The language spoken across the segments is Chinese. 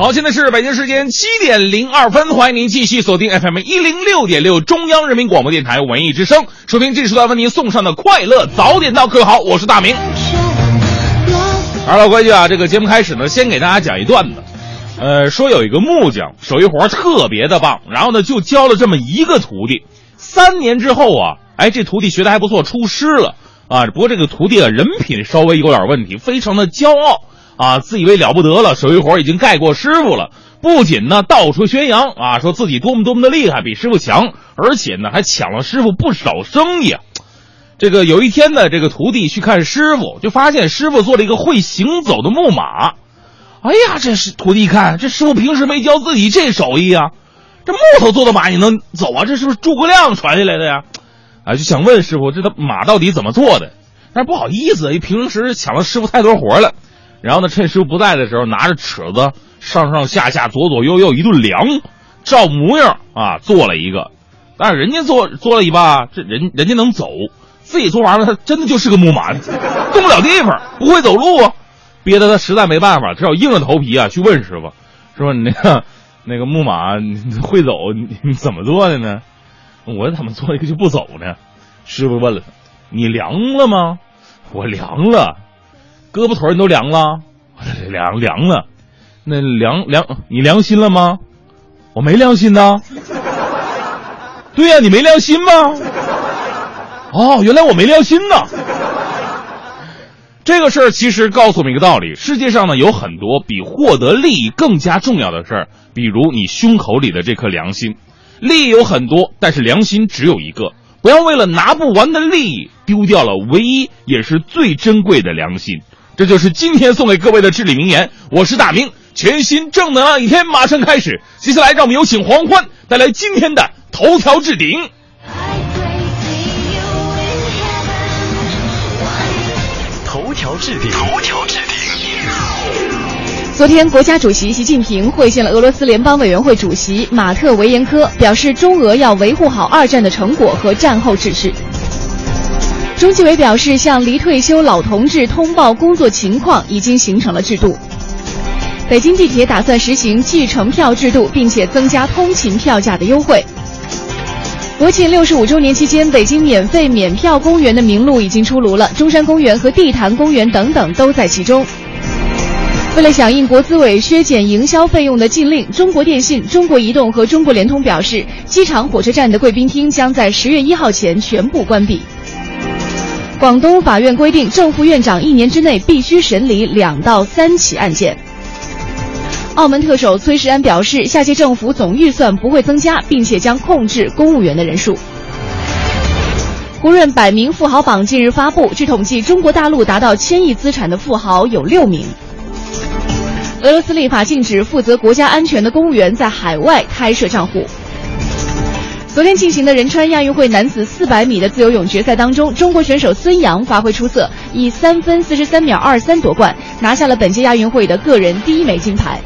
好，现在是北京时间七点零二分，欢迎您继续锁定 FM 一零六点六中央人民广播电台文艺之声，收听这时段为您送上的快乐早点到。各位好，我是大明。好，老规矩啊，这个节目开始呢，先给大家讲一段子。呃，说有一个木匠手艺活特别的棒，然后呢就教了这么一个徒弟。三年之后啊，哎，这徒弟学的还不错，出师了啊。不过这个徒弟啊，人品稍微有点问题，非常的骄傲。啊，自以为了不得了，手艺活已经盖过师傅了。不仅呢到处宣扬啊，说自己多么多么的厉害，比师傅强，而且呢还抢了师傅不少生意。这个有一天呢，这个徒弟去看师傅，就发现师傅做了一个会行走的木马。哎呀，这是徒弟一看，这师傅平时没教自己这手艺啊，这木头做的马也能走啊？这是不是诸葛亮传下来的呀？啊，就想问师傅，这他马到底怎么做的？但是不好意思，因为平时抢了师傅太多活了。然后呢，趁师傅不在的时候，拿着尺子上上下下、左左右右一顿量，照模样啊做了一个。但是人家做做了一把，这人人家能走，自己做完了，他真的就是个木马，动不了地方，不会走路啊，憋得他实在没办法，只好硬着头皮啊去问师傅，说你那个 那个木马会走，你怎么做的呢？我怎么做一个就不走呢？师傅问了他，你量了吗？我量了。胳膊腿你都凉了，凉凉了，那凉凉你良心了吗？我没良心呐。对呀，你没良心吗？哦，原来我没良心呐。这个事儿其实告诉我们一个道理：世界上呢有很多比获得利益更加重要的事儿，比如你胸口里的这颗良心。利益有很多，但是良心只有一个。不要为了拿不完的利益，丢掉了唯一也是最珍贵的良心。这就是今天送给各位的至理名言。我是大明，全新正能量一天马上开始。接下来，让我们有请黄欢带来今天的头条置顶。头条置顶。头条置顶。昨天，国家主席习近平会见了俄罗斯联邦委员会主席马特维延科，表示中俄要维护好二战的成果和战后秩序。中纪委表示，向离退休老同志通报工作情况已经形成了制度。北京地铁打算实行计程票制度，并且增加通勤票价的优惠。国庆六十五周年期间，北京免费免票公园的名录已经出炉了，中山公园和地坛公园等等都在其中。为了响应国资委削减营销费用的禁令，中国电信、中国移动和中国联通表示，机场、火车站的贵宾厅将在十月一号前全部关闭。广东法院规定，正副院长一年之内必须审理两到三起案件。澳门特首崔世安表示，下届政府总预算不会增加，并且将控制公务员的人数。胡润百名富豪榜近日发布，据统计，中国大陆达到千亿资产的富豪有六名。俄罗斯立法禁止负责国家安全的公务员在海外开设账户。昨天进行的仁川亚运会男子400米的自由泳决赛当中，中国选手孙杨发挥出色，以三分四十三秒二三夺冠，拿下了本届亚运会的个人第一枚金牌。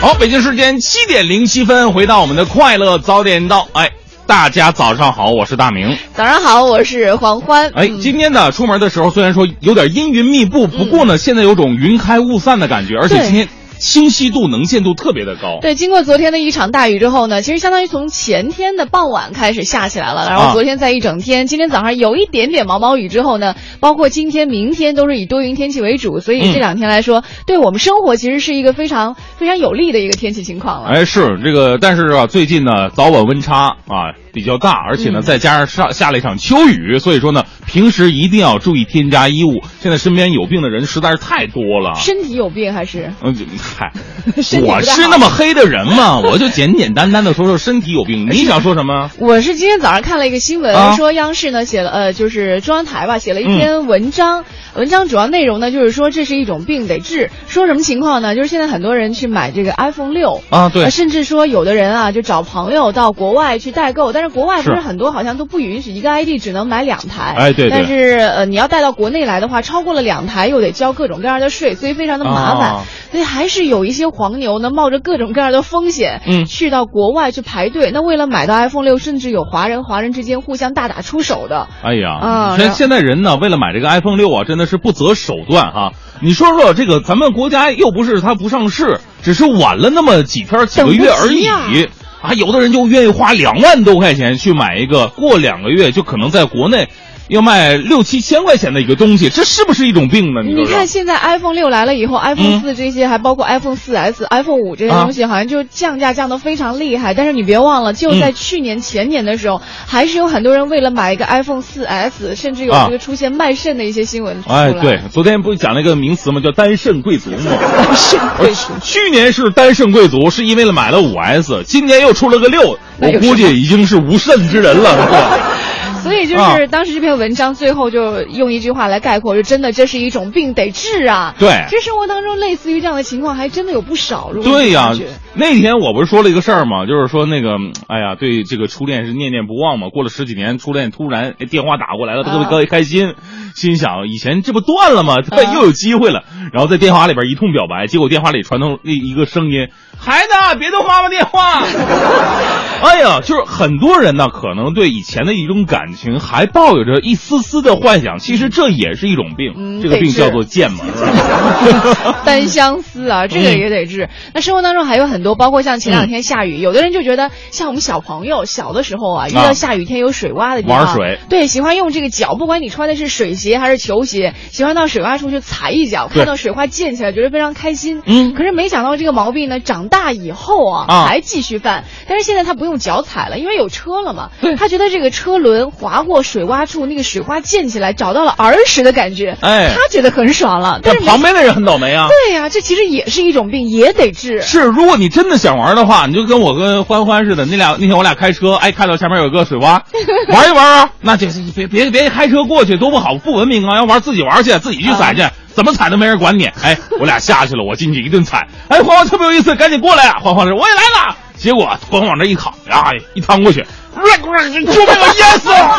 好，北京时间七点零七分，回到我们的快乐早点到，哎。大家早上好，我是大明。早上好，我是黄欢。哎，今天呢，出门的时候虽然说有点阴云密布，不过呢，现在有种云开雾散的感觉，而且今天。清晰度、能见度特别的高。对，经过昨天的一场大雨之后呢，其实相当于从前天的傍晚开始下起来了，然后昨天在一整天，今天早上有一点点毛毛雨之后呢，包括今天、明天都是以多云天气为主，所以这两天来说，对我们生活其实是一个非常非常有利的一个天气情况了。哎，是这个，但是啊，最近呢，早晚温差啊比较大，而且呢，再加上上下了一场秋雨，所以说呢，平时一定要注意添加衣物。现在身边有病的人实在是太多了，身体有病还是？嗯。嗨，我是那么黑的人吗？我就简简单单的说说身体有病。你想说什么？我是今天早上看了一个新闻，说央视呢写了呃，就是中央台吧写了一篇文章，文章主要内容呢就是说这是一种病得治。说什么情况呢？就是现在很多人去买这个 iPhone 六啊，对，甚至说有的人啊就找朋友到国外去代购，但是国外不是很多好像都不允许一个 ID 只能买两台。哎，对对但是呃，你要带到国内来的话，超过了两台又得交各种各样的税，所以非常的麻烦。啊所以还是有一些黄牛呢，冒着各种各样的风险，嗯去到国外去排队。那为了买到 iPhone 六，甚至有华人华人之间互相大打出手的。哎呀，啊然后现现在人呢，为了买这个 iPhone 六啊，真的是不择手段哈、你说说这个，咱们国家又不是它不上市，只是晚了那么几天几个月而已啊，有的人就愿意花两万多块钱去买一个，过两个月就可能在国内要卖六七千块钱的一个东西，这是不是一种病呢？你看现在 iPhone 六来了以后，iPhone 嗯四这些、还包括 iPhone 四 S、iPhone 五这些啊东西，好像就降价降得非常厉害。但是你别忘了，就在嗯去年、前年的时候，还是有很多人为了买一个 iPhone 四 S，甚至有啊这个出现卖肾的一些新闻。哎，对，昨天不是讲了一个名词吗？叫单肾贵族吗？肾贵族。去年是单肾贵族，是因为了买了五 S，今年又出了个六，我估计已经是无肾之人了，是吧？所以就啊是当时这篇文章最后就用一句话来概括，就真的这是一种病得治啊。对其实生活当中类似于这样的情况还真的有不少。如果对呀、那天我不是说了一个事儿吗？就是说那个，嗯哎呀，对这个初恋是念念不忘嘛。过了十几年，初恋突然哎电话打过来了，特别啊特别开心，心想以前这不断了吗？对，啊又有机会了。然后在电话里边一通表白，结果电话里传通一一个声音：“孩子，别动妈妈电话。”哎呀，就是很多人呢，可能对以前的一种感情还抱有着一丝丝的幻想，其实这也是一种病，嗯这个病叫做贱嘛，是吧？单相思啊，这个也得治。那生活当中还有很多，包括像前两天下雨，有的人就觉得像我们小朋友小的时候啊，遇到下雨天有水洼的地方，玩水对，喜欢用这个脚，不管你穿的是水鞋还是球鞋，喜欢到水洼处去踩一脚，看到水花溅起来，觉得非常开心。嗯可是没想到这个毛病呢，长大以后啊，啊还继续犯。但是现在他不用脚踩了，因为有车了嘛。他觉得这个车轮划过水洼处，那个水花溅起来，找到了儿时的感觉。哎他觉得很爽了。但但是旁边的人很倒霉啊。对呀、这其实也是一种病，也得治。是，如果你真的想玩的话，你就跟我跟欢欢似的，那俩那天我俩开车，哎，看到前面有个水洼，玩一玩啊，那就别别别开车过去，多不好，不文明啊！要玩自己玩去，自己去踩去，怎么踩都没人管你。哎，我俩下去了，我进去一顿踩，哎，欢欢特别有意思，赶紧过来啊！欢欢说我也来了，结果欢欢往这一躺，啊，一趟过去，就被我，淹死了！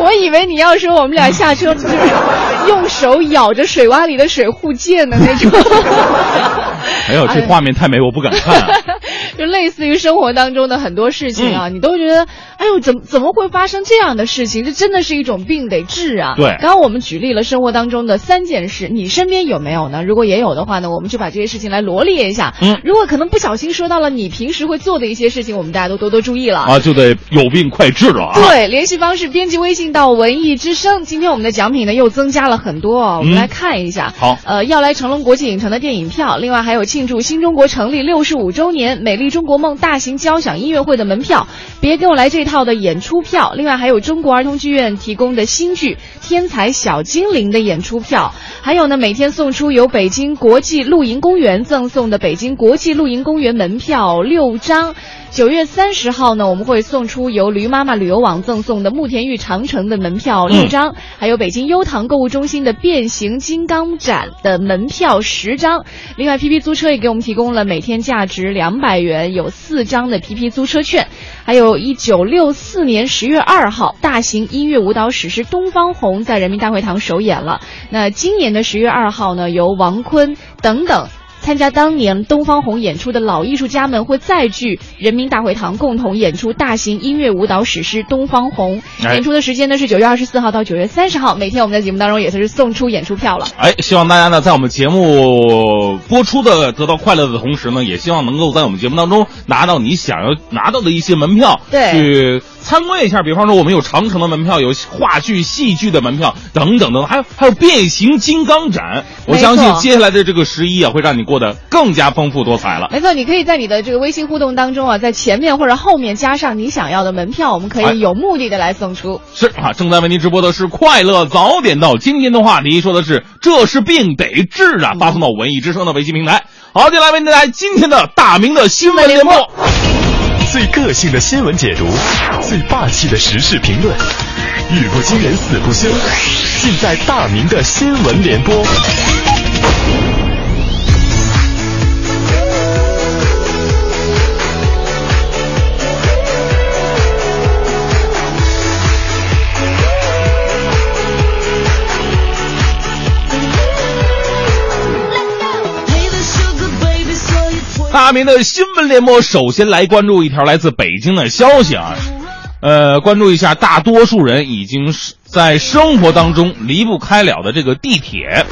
我以为你要说我们俩下车就是用手咬着水洼里的水互溅的那种。哎呦，这画面太美，我不敢看、啊。就类似于生活当中的很多事情啊，你都觉得，哎呦，怎么怎么会发生这样的事情？这真的是一种病，得治啊。对刚刚我们举例了生活当中的三件事，你身边有没有呢？如果也有的话呢，我们就把这些事情来罗列一下。嗯如果可能不小心说到了你平时会做的一些事情，我们大家都多多注意了。啊，就得有病快治了啊！对，联系方式编辑微信到文艺之声。今天我们的奖品呢又增加了很多哦，我们嗯来看一下。好呃，要来成龙国际影城的电影票，另外还有庆祝新中国成立六十五周年美丽中国梦大型交响音乐会的门票，别给我来这套的演出票，另外还有中国儿童剧院提供的新剧《天才小精灵》的演出票，还有呢每天送出由北京国际露营公园赠送的北京国际露营公园门票六张。九月三十号呢，我们会送出由驴妈妈旅游网赠送的慕田峪长城的门票六张，还有北京优唐购物中心的变形金刚展的门票十张。另外，PP 租车也给我们提供了每天价值两百元有四张的 PP 租车券，还有一九六四年十月二号大型音乐舞蹈史诗《东方红》在人民大会堂首演了。那今年的十月二号呢，由王坤等等。参加当年东方红演出的老艺术家们会再聚人民大会堂，共同演出大型音乐舞蹈史诗《东方红》。哎演出的时间呢是九月二十四号到九月三十号。每天我们在节目当中也算是送出演出票了。哎，希望大家呢，在我们节目播出的得到快乐的同时呢，也希望能够在我们节目当中拿到你想要拿到的一些门票，对去参观一下。比方说，我们有长城的门票，有话剧、戏剧的门票等等等，还有还有变形金刚展。我相信接下来的这个十一啊，会让你过得更加丰富多彩了。没错，你可以在你的这个微信互动当中啊，在前面或者后面加上你想要的门票，我们可哎以有目的的来送出。是啊，正在为您直播的是快乐早点到。今天的话题说的是这是病得治啊，发送到文艺之声的微信平台。好，接下来为您带来今天的大明的新闻联播。最个性的新闻解读，最霸气的时事评论，语不惊人死不休，尽在大明的新闻联播。大明的新闻联播，首先来关注一条来自北京的消息啊，呃，关注一下大多数人已经是在生活当中离不开了的这个地铁。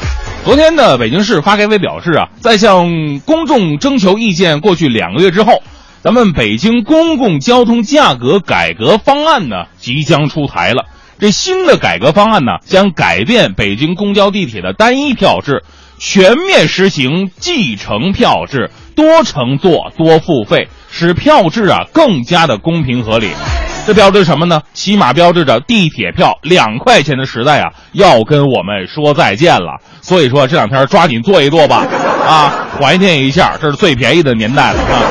昨天呢，北京市发改委表示啊，在向公众征求意见过去两个月之后，咱们北京公共交通价格改革方案呢即将出台了。这新的改革方案呢，将改变北京公交地铁的单一票制，全面实行计程票制，多乘坐多付费，使票制啊更加的公平合理。这标志什么呢？起码标志着地铁票两块钱的时代啊要跟我们说再见了。所以说这两天抓紧坐一坐吧，啊，怀念一下，这是最便宜的年代了啊。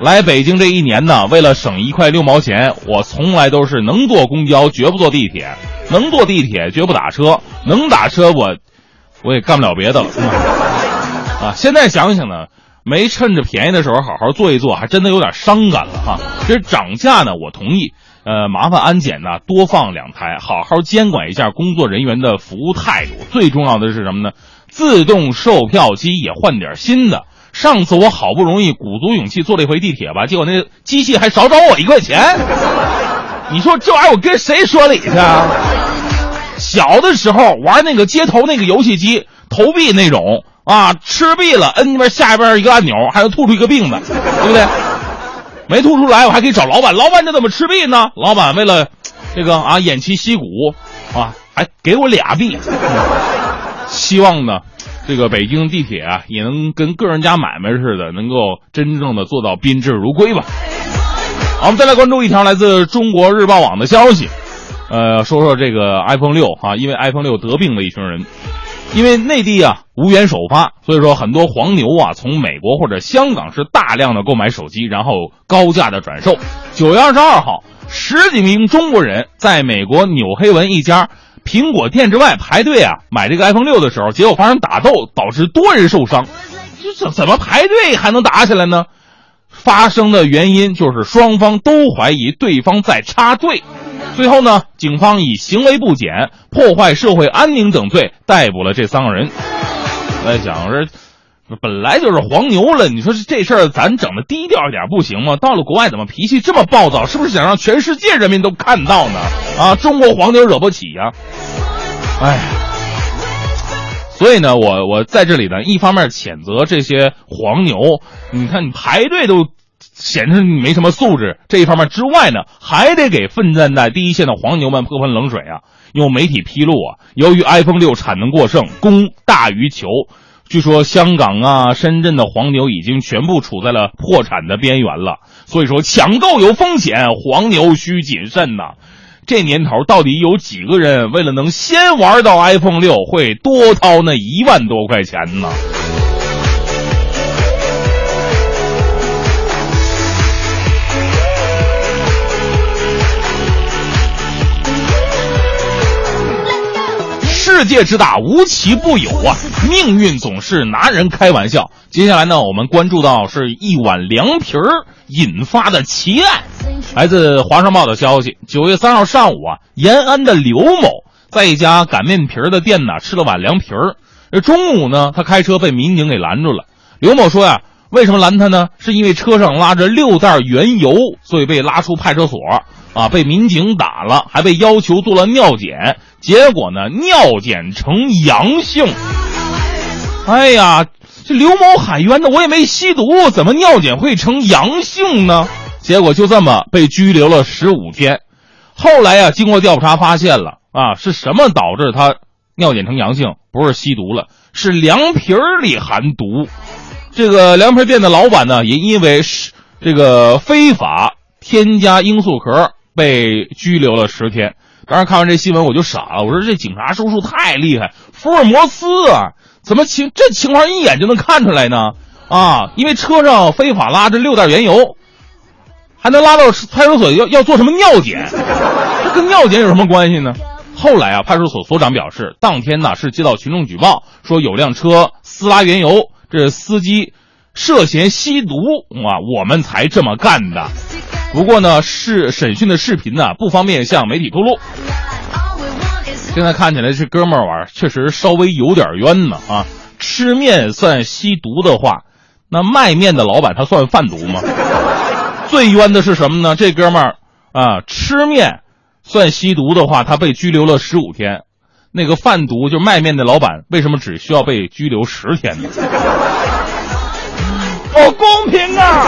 来北京这一年呢，为了省一块六毛钱，我从来都是能坐公交绝不坐地铁，能坐地铁绝不打车，能打车我我也干不了别的了。啊，现在想想呢，没趁着便宜的时候好好坐一坐，还真的有点伤感了哈。其实涨价呢，我同意，呃，麻烦安检呢多放两台，好好监管一下工作人员的服务态度。最重要的是什么呢？自动售票机也换点新的。上次我好不容易鼓足勇气坐了一回地铁吧，结果那机器还少找我一块钱。你说这玩意儿我跟谁说理去？啊？小的时候玩那个街头那个游戏机投币那种啊，吃币了摁那边下边一个按钮，还能吐出一个病子，对不对？没吐出来我还可以找老板，老板这怎么吃币呢？老板为了这个啊偃旗息鼓啊，还给我俩币。希望呢。这个北京地铁啊，也能跟个人家买卖似的，能够真正的做到宾至如归吧。好，我们再来关注一条来自中国日报网的消息，呃，说说这个 iPhone 六哈，因为 iPhone 六得病的一群人，因为内地啊无缘首发，所以说很多黄牛啊从美国或者香港是大量的购买手机，然后高价的转售。九月二十二号，十几名中国人在美国纽黑文一家。苹果店之外排队啊，买这个 iPhone 六的时候，结果发生打斗，导致多人受伤。这怎怎么排队还能打起来呢？发生的原因就是双方都怀疑对方在插队。最后呢，警方以行为不检、破坏社会安宁等罪逮捕了这三个人。我在想这。本来就是黄牛了，你说这事儿咱整的低调一点不行吗？到了国外怎么脾气这么暴躁？是不是想让全世界人民都看到呢？啊，中国黄牛惹不起呀！哎，所以呢，我我在这里呢，一方面谴责这些黄牛，你看你排队都显示你没什么素质，这一方面之外呢，还得给奋战在第一线的黄牛们泼盆冷水啊！有媒体披露啊，由于 iPhone 六产能过剩，供大于求。据说香港啊、深圳的黄牛已经全部处在了破产的边缘了，所以说抢购有风险，黄牛需谨慎呐。这年头到底有几个人为了能先玩到 iPhone 六会多掏那一万多块钱呢？世界之大，无奇不有啊！命运总是拿人开玩笑。接下来呢，我们关注到是一碗凉皮儿引发的奇案。来自《华商报》的消息，九月三号上午啊，延安的刘某在一家擀面皮儿的店呢吃了碗凉皮儿。这中午呢，他开车被民警给拦住了。刘某说呀，为什么拦他呢？是因为车上拉着六袋原油，所以被拉出派出所啊，被民警打了，还被要求做了尿检。结果呢，尿检呈阳性。哎呀，这刘某喊冤呢，我也没吸毒，怎么尿检会呈阳性呢？结果就这么被拘留了十五天。后来呀，经过调查发现了啊，是什么导致他尿检呈阳性？不是吸毒了，是凉皮儿里含毒。这个凉皮店的老板呢，也因为是这个非法添加罂粟壳被拘留了十天。当时看完这新闻，我就傻了。我说这警察叔叔太厉害，福尔摩斯啊，怎么情这情况一眼就能看出来呢？啊，因为车上非法拉着六袋原油，还能拉到派出所要要做什么尿检？这跟尿检有什么关系呢？后来啊，派出所所长表示，当天呢是接到群众举报说有辆车私拉原油，这司机涉嫌吸毒啊，我们才这么干的。不过呢，是审讯的视频呢不方便向媒体透露。现在看起来这哥们儿玩确实稍微有点冤呢啊！吃面算吸毒的话，那卖面的老板他算贩毒吗？最冤的是什么呢？这哥们儿啊，吃面算吸毒的话，他被拘留了十五天。那个贩毒就卖面的老板，为什么只需要被拘留十天呢？不公平啊！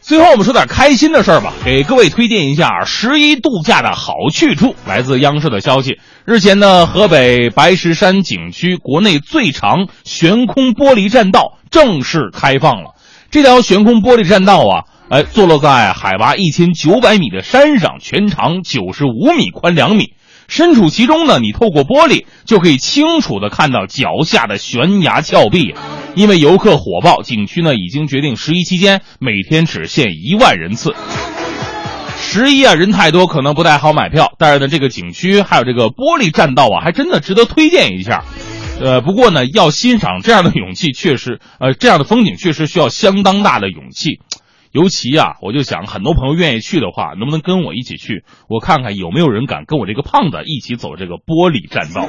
最后我们说点开心的事儿吧，给各位推荐一下十一度假的好去处。来自央视的消息，日前呢，河北白石山景区国内最长悬空玻璃栈道正式开放了。这条悬空玻璃栈道啊。哎，坐落在海拔一千九百米的山上，全长九十五米，宽两米。身处其中呢，你透过玻璃就可以清楚的看到脚下的悬崖峭壁。因为游客火爆，景区呢已经决定十一期间每天只限一万人次。十一啊，人太多，可能不太好买票。但是呢，这个景区还有这个玻璃栈道啊，还真的值得推荐一下。呃，不过呢，要欣赏这样的勇气，确实，呃，这样的风景确实需要相当大的勇气。尤其啊，我就想，很多朋友愿意去的话，能不能跟我一起去？我看看有没有人敢跟我这个胖子一起走这个玻璃栈道。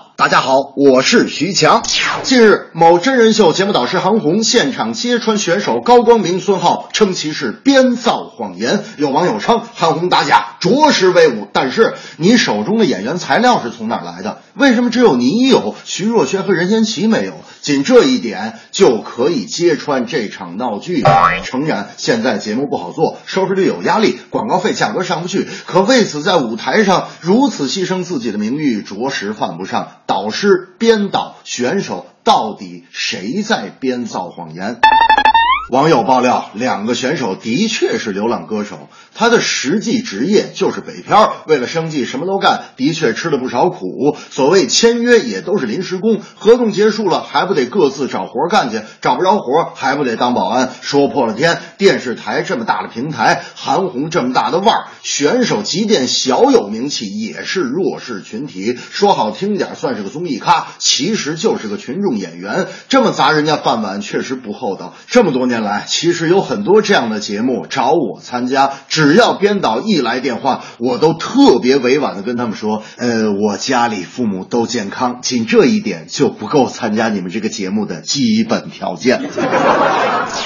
大家好，我是徐强。近日，某真人秀节目导师韩红现场揭穿选手高光明、孙浩，称其是编造谎言。有网友称韩红打假，着实威武。但是，你手中的演员材料是从哪来的？为什么只有你有，徐若瑄和任贤齐没有？仅这一点就可以揭穿这场闹剧。诚然，现在节目不好做，收视率有压力，广告费价格上不去，可为此在舞台上如此牺牲自己的名誉，着实犯不上。导师、编导、选手，到底谁在编造谎言？网友爆料，两个选手的确是流浪歌手，他的实际职业就是北漂，为了生计什么都干，的确吃了不少苦。所谓签约也都是临时工，合同结束了还不得各自找活干去，找不着活还不得当保安。说破了天，电视台这么大的平台，韩红这么大的腕儿，选手即便小有名气也是弱势群体。说好听点算是个综艺咖，其实就是个群众演员。这么砸人家饭碗，确实不厚道。这么多年。来，其实有很多这样的节目找我参加，只要编导一来电话，我都特别委婉的跟他们说，呃，我家里父母都健康，仅这一点就不够参加你们这个节目的基本条件。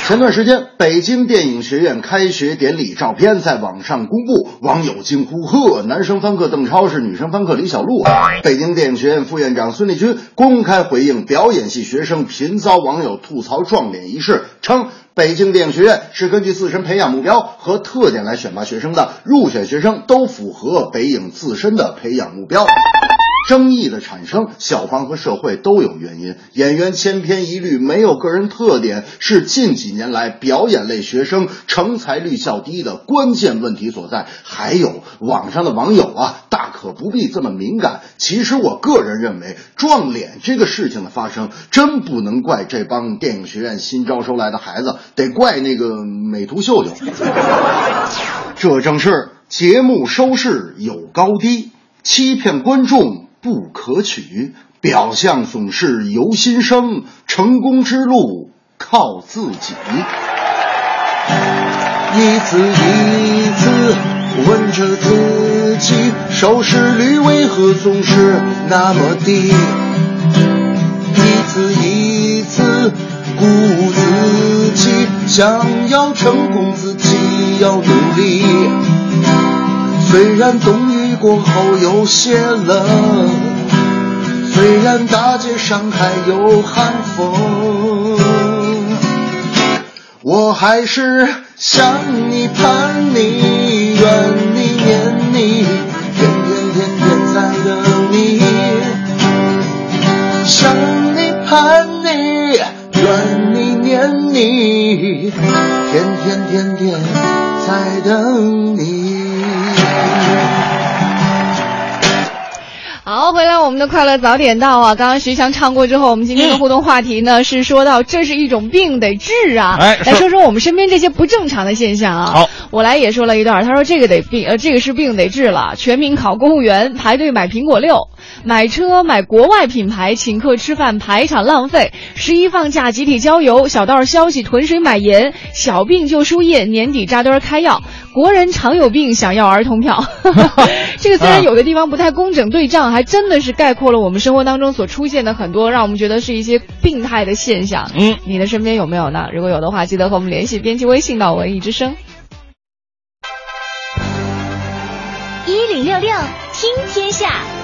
前段时间，北京电影学院开学典礼照片在网上公布，网友惊呼：“呵，男生翻课邓超是女生翻课李小璐。”北京电影学院副院长孙立军公开回应表演系学生频遭网友吐槽撞脸一事，称。北京电影学院是根据自身培养目标和特点来选选拔学生的，入选学生都符合北影自身的培养目标。争议的产生，校方和社会都有原因。演员千篇一律，没有个人特点，是近几年来表演类学生成才率较低的关键问题所在。还有网上的网友啊，大可不必这么敏感。其实我个人认为，撞脸这个事情的发生，真不能怪这帮电影学院新招收来的孩子，得怪那个美图秀秀。这正是节目收视有高低，欺骗观众。不可取，表象总是由心生，成功之路靠自己。一次一次问着自己，收视率为何总是那么低？一次一次鼓舞自己，想要成功，自要努力。虽然冬雨过后有些冷，虽然大街上还有寒风，我还是想你盼你愿你念你，天天天天在等你，想你盼你愿你念你，天天天天在等你。好，回来我们的快乐早点到啊！刚刚徐强唱过之后，我们今天的互动话题呢是说到这是一种病得治啊！哎，来说说我们身边这些不正常的现象啊！好，我来也说了一段，他说这个得病，呃，这个是病得治了。全民考公务员，排队买苹果六，买车买国外品牌，请客吃饭排场浪费，十一放假集体郊游，小道消息囤水买盐，小病就输液，年底扎堆开药。国人常有病，想要儿童票。这个虽然有的地方不太工整对仗。还真的是概括了我们生活当中所出现的很多让我们觉得是一些病态的现象。嗯，你的身边有没有呢？如果有的话，记得和我们联系，编辑微信到文艺之声一零六六听天下。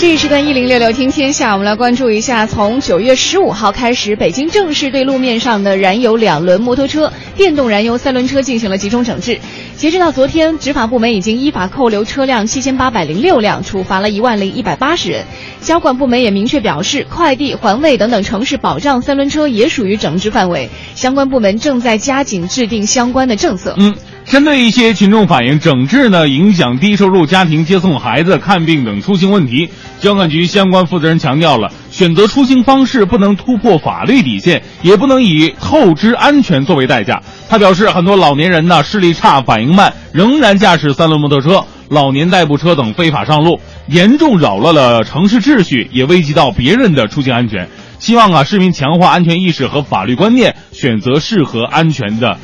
这一时段一零六六听天下，我们来关注一下，从九月十五号开始，北京正式对路面上的燃油两轮摩托车、电动燃油三轮车进行了集中整治。截止到昨天，执法部门已经依法扣留车辆七千八百零六辆，处罚了一万零一百八十人。交管部门也明确表示，快递、环卫等等城市保障三轮车也属于整治范围，相关部门正在加紧制定相关的政策。嗯。针对一些群众反映整治呢影响低收入家庭接送孩子、看病等出行问题，交管局相关负责人强调了，选择出行方式不能突破法律底线，也不能以透支安全作为代价。他表示，很多老年人呢视力差、反应慢，仍然驾驶三轮摩托车、老年代步车等非法上路，严重扰乱了城市秩序，也危及到别人的出行安全。希望啊市民强化安全意识和法律观念，选择适合安全的。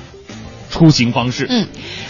出行方式。嗯，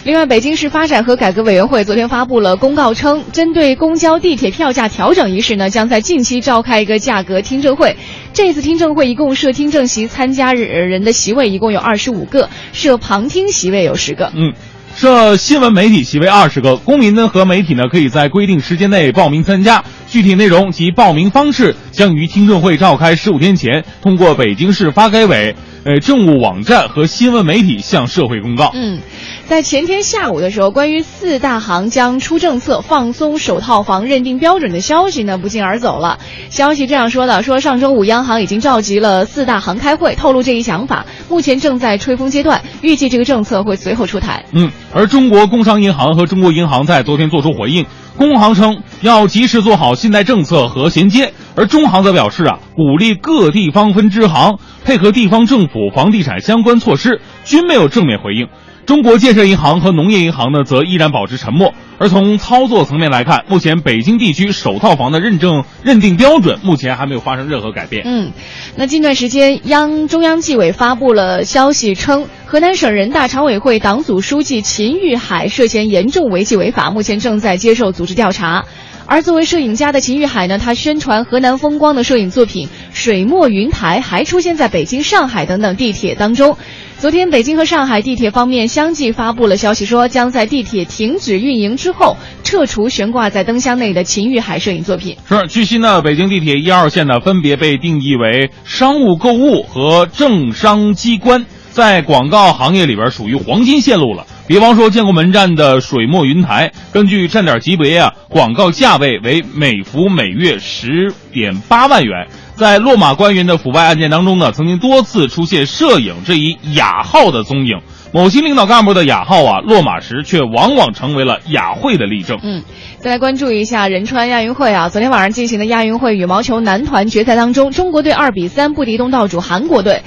另外，北京市发展和改革委员会昨天发布了公告称，针对公交、地铁票价调整一事呢，将在近期召开一个价格听证会。这次听证会一共设听证席，参加人的席位一共有二十五个，设旁听席位有十个。嗯。设新闻媒体席位二十个，公民呢和媒体呢可以在规定时间内报名参加，具体内容及报名方式将于听证会召开十五天前通过北京市发改委。呃，政务网站和新闻媒体向社会公告。嗯，在前天下午的时候，关于四大行将出政策放松首套房认定标准的消息呢，不胫而走了。消息这样说的：说上周五央行已经召集了四大行开会，透露这一想法，目前正在吹风阶段，预计这个政策会随后出台。嗯，而中国工商银行和中国银行在昨天做出回应。工行称要及时做好信贷政策和衔接，而中行则表示啊，鼓励各地方分支行配合地方政府房地产相关措施，均没有正面回应。中国建设银行和农业银行呢，则依然保持沉默。而从操作层面来看，目前北京地区首套房的认证认定标准目前还没有发生任何改变。嗯，那近段时间，央中央纪委发布了消息称，河南省人大常委会党组书记秦玉海涉嫌严重违纪违法，目前正在接受组织调查。而作为摄影家的秦玉海呢，他宣传河南风光的摄影作品《水墨云台》还出现在北京、上海等等地铁当中。昨天，北京和上海地铁方面相继发布了消息，说将在地铁停止运营之后撤除悬挂在灯箱内的秦玉海摄影作品。是，据悉呢，北京地铁一二线呢分别被定义为商务购物和政商机关，在广告行业里边属于黄金线路了。比方说，建国门站的水墨云台，根据站点级别啊，广告价位为每幅每月十点八万元。在落马官员的腐败案件当中呢，曾经多次出现摄影这一雅号的踪影。某些领导干部的雅号啊，落马时却往往成为了雅会的例证。嗯，再来关注一下仁川亚运会啊，昨天晚上进行的亚运会羽毛球男团决赛当中，中国队二比三不敌东道主韩国队，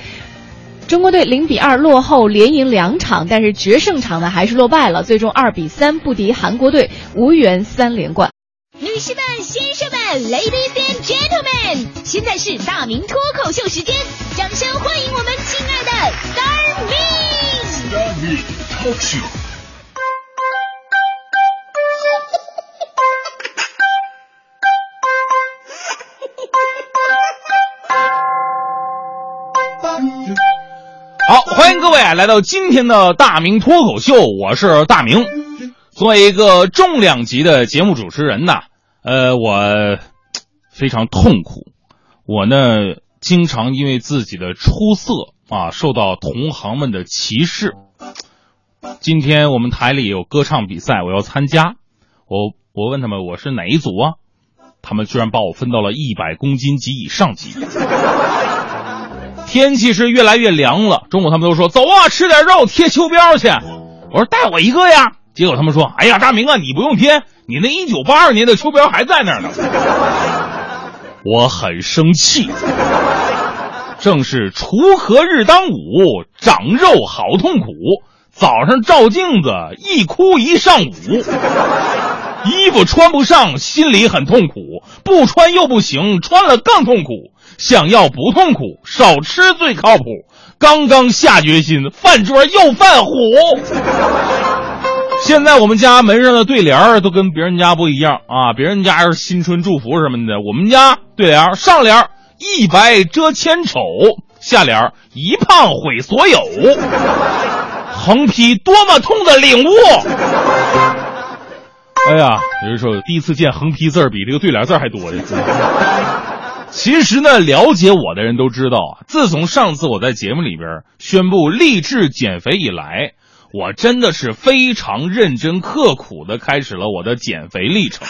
中国队零比二落后，连赢两场，但是决胜场呢还是落败了，最终二比三不敌韩国队，无缘三连冠。女士们、先生们，Ladies and Gentlemen，现在是大明脱口秀时间，掌声欢迎我们亲爱的 Star Me。Star Me Talk Show。好，欢迎各位来到今天的大明脱口秀，我是大明。作为一个重量级的节目主持人呐。呃，我非常痛苦。我呢，经常因为自己的出色啊，受到同行们的歧视。今天我们台里有歌唱比赛，我要参加。我我问他们我是哪一组啊？他们居然把我分到了一百公斤及以上级。天气是越来越凉了，中午他们都说走啊，吃点肉贴秋膘去。我说带我一个呀。结果他们说：“哎呀，大明啊，你不用贴，你那一九八二年的秋膘还在那儿呢。”我很生气。正是锄禾日当午，长肉好痛苦。早上照镜子，一哭一上午。衣服穿不上，心里很痛苦；不穿又不行，穿了更痛苦。想要不痛苦，少吃最靠谱。刚刚下决心，饭桌又犯虎。现在我们家门上的对联儿都跟别人家不一样啊！别人家是新春祝福什么的，我们家对联儿上联儿一白遮千丑，下联儿一胖毁所有。横批多么痛的领悟！哎呀，有人说第一次见横批字儿比这个对联字儿还多的。其实呢，了解我的人都知道啊，自从上次我在节目里边宣布励志减肥以来。我真的是非常认真刻苦的开始了我的减肥历程，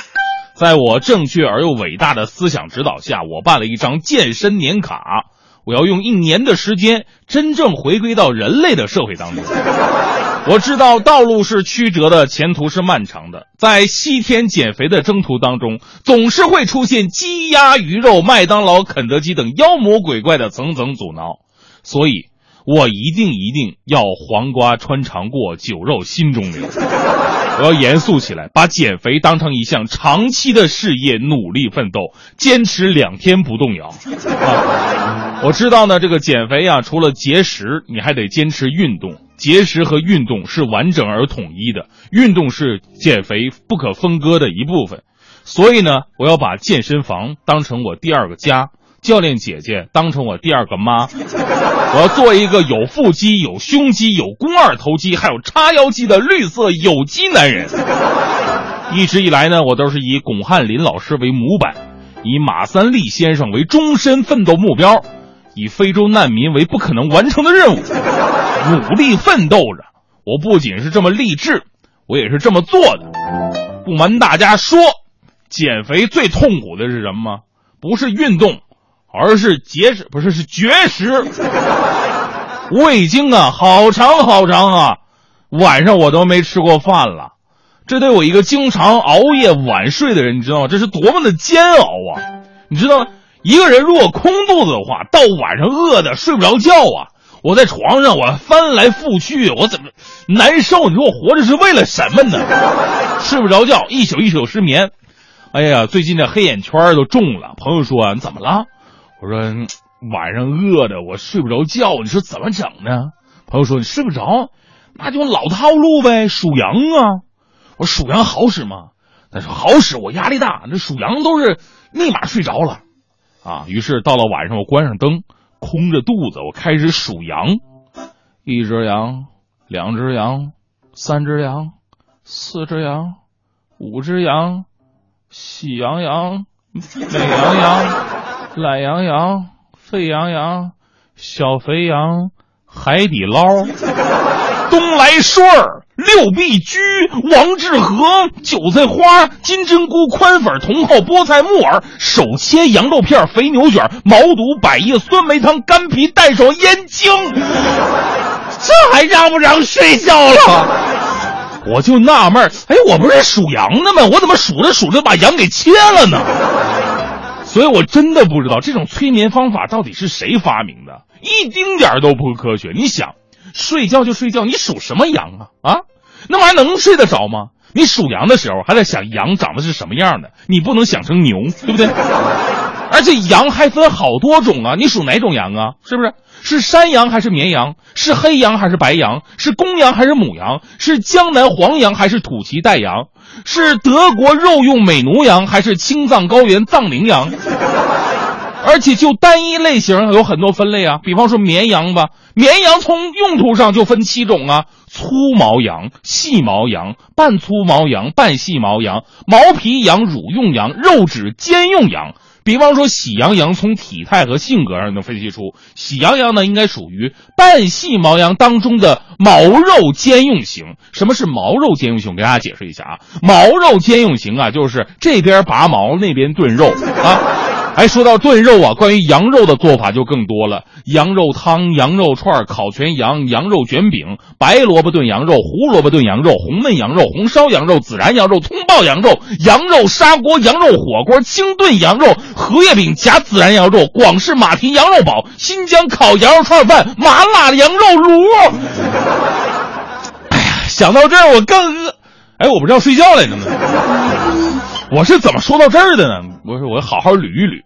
在我正确而又伟大的思想指导下，我办了一张健身年卡。我要用一年的时间真正回归到人类的社会当中。我知道道路是曲折的，前途是漫长的，在西天减肥的征途当中，总是会出现鸡鸭鱼肉、麦当劳、肯德基等妖魔鬼怪的层层阻挠，所以。我一定一定要黄瓜穿肠过，酒肉心中留。我要严肃起来，把减肥当成一项长期的事业，努力奋斗，坚持两天不动摇。啊，我知道呢，这个减肥啊，除了节食，你还得坚持运动。节食和运动是完整而统一的，运动是减肥不可分割的一部分。所以呢，我要把健身房当成我第二个家，教练姐姐当成我第二个妈。我要做一个有腹肌、有胸肌、有肱二头肌，还有叉腰肌的绿色有机男人。一直以来呢，我都是以巩汉林老师为模板，以马三立先生为终身奋斗目标，以非洲难民为不可能完成的任务，努力奋斗着。我不仅是这么励志，我也是这么做的。不瞒大家说，减肥最痛苦的是什么？不是运动，而是节食，不是是绝食。我已经啊，好长好长啊，晚上我都没吃过饭了。这对我一个经常熬夜晚睡的人，你知道吗？这是多么的煎熬啊！你知道，一个人如果空肚子的话，到晚上饿的睡不着觉啊！我在床上我翻来覆去，我怎么难受？你说我活着是为了什么呢？睡不着觉，一宿一宿失眠。哎呀，最近这黑眼圈都重了。朋友说你怎么了？我说晚上饿的我睡不着觉，你说怎么整呢？朋友说你睡不着，那就老套路呗，数羊啊。我数羊好使吗？他说好使，我压力大，这数羊都是立马睡着了，啊！于是到了晚上，我关上灯，空着肚子，我开始数羊：一只羊，两只羊，三只羊，四只羊，五只羊，喜羊羊，美羊羊，懒羊羊，沸羊羊，小肥羊，海底捞，东来顺。六必居、王致和、韭菜花、金针菇、宽粉、茼蒿、菠菜、木耳、手切羊肉片、肥牛卷、毛肚、百叶、酸梅汤、干皮、蛋爽、燕京，这还让不让睡觉了？我就纳闷哎，我不是属羊的吗？我怎么数着数着把羊给切了呢？所以我真的不知道这种催眠方法到底是谁发明的，一丁点儿都不科学。你想。睡觉就睡觉，你属什么羊啊？啊，那玩意儿能睡得着吗？你属羊的时候还在想羊长得是什么样的，你不能想成牛，对不对？而且羊还分好多种啊，你属哪种羊啊？是不是？是山羊还是绵羊？是黑羊还是白羊？是公羊还是母羊？是江南黄羊还是土岐带羊？是德国肉用美奴羊还是青藏高原藏羚羊？而且就单一类型有很多分类啊，比方说绵羊吧，绵羊从用途上就分七种啊：粗毛羊、细毛羊、半粗毛羊、半细毛羊、毛皮羊、乳用羊、肉质兼用羊。比方说喜羊羊，从体态和性格上能分析出，喜羊羊呢应该属于半细毛羊当中的毛肉兼用型。什么是毛肉兼用型？给大家解释一下啊，毛肉兼用型啊，就是这边拔毛，那边炖肉啊。哎，说到炖肉啊，关于羊肉的做法就更多了：羊肉汤、羊肉串、烤全羊、羊肉卷饼、白萝卜炖羊肉、胡萝卜炖羊肉、红焖羊肉、红烧羊肉、孜然羊肉、葱爆羊肉、羊肉砂锅、羊肉火锅、清炖羊肉、荷叶饼夹孜然羊肉、广式马蹄羊肉煲、新疆烤羊肉串饭、麻辣羊肉卤。哎呀，想到这儿我更饿，哎，我不是要睡觉来着吗？我是怎么说到这儿的呢？我说我好好捋一捋，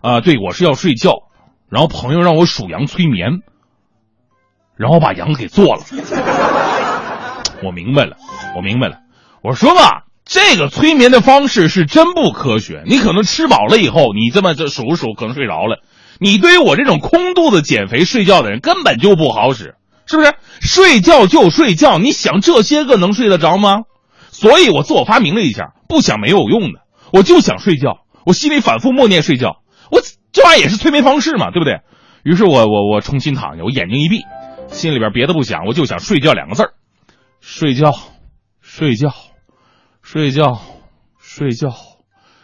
啊，对我是要睡觉，然后朋友让我数羊催眠，然后把羊给做了。我明白了，我明白了。我说吧，这个催眠的方式是真不科学。你可能吃饱了以后，你这么就数数，可能睡着了。你对于我这种空肚子减肥睡觉的人根本就不好使，是不是？睡觉就睡觉，你想这些个能睡得着吗？所以我自我发明了一下，不想没有用的，我就想睡觉。我心里反复默念睡觉，我这玩意儿也是催眠方式嘛，对不对？于是我我我重新躺下，我眼睛一闭，心里边别的不想，我就想睡觉两个字儿，睡觉，睡觉，睡觉，睡觉，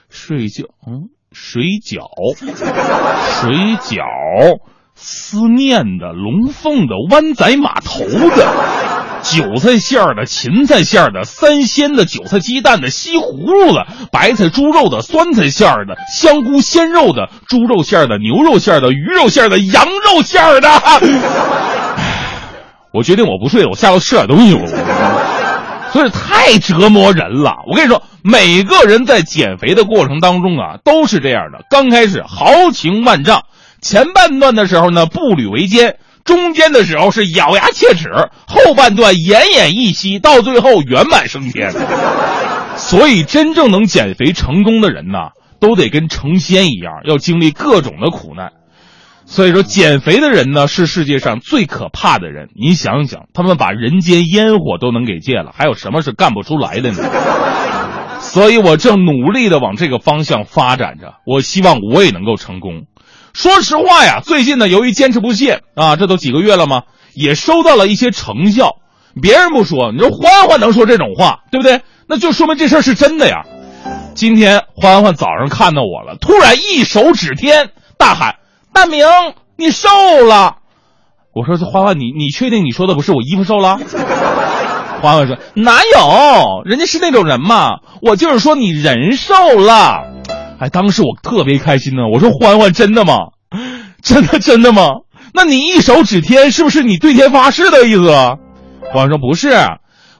睡觉，嗯，水饺，水饺，思念的，龙凤的，湾仔码头的。韭菜馅儿的、芹菜馅儿的、三鲜的、韭菜鸡蛋的、西葫芦的、白菜猪肉的、酸菜馅儿的、香菇鲜肉的、猪肉馅儿的、牛肉馅儿的、鱼肉馅儿的、羊肉馅儿的。我决定我不睡了，我下楼吃点东西。所以太折磨人了。我跟你说，每个人在减肥的过程当中啊，都是这样的。刚开始豪情万丈，前半段的时候呢，步履维艰。中间的时候是咬牙切齿，后半段奄奄一息，到最后圆满升天。所以，真正能减肥成功的人呐，都得跟成仙一样，要经历各种的苦难。所以说，减肥的人呢，是世界上最可怕的人。你想想，他们把人间烟火都能给戒了，还有什么是干不出来的呢？所以我正努力的往这个方向发展着，我希望我也能够成功。说实话呀，最近呢，由于坚持不懈啊，这都几个月了吗？也收到了一些成效。别人不说，你说欢欢能说这种话，对不对？那就说明这事儿是真的呀。今天欢欢早上看到我了，突然一手指天，大喊：“大明，你瘦了！”我说：“这欢欢，你你确定你说的不是我衣服瘦了？” 欢欢说：“哪有？人家是那种人嘛。我就是说你人瘦了。”哎，当时我特别开心呢。我说：“欢欢，真的吗？真的真的吗？那你一手指天，是不是你对天发誓的意思？”欢欢说：“不是。”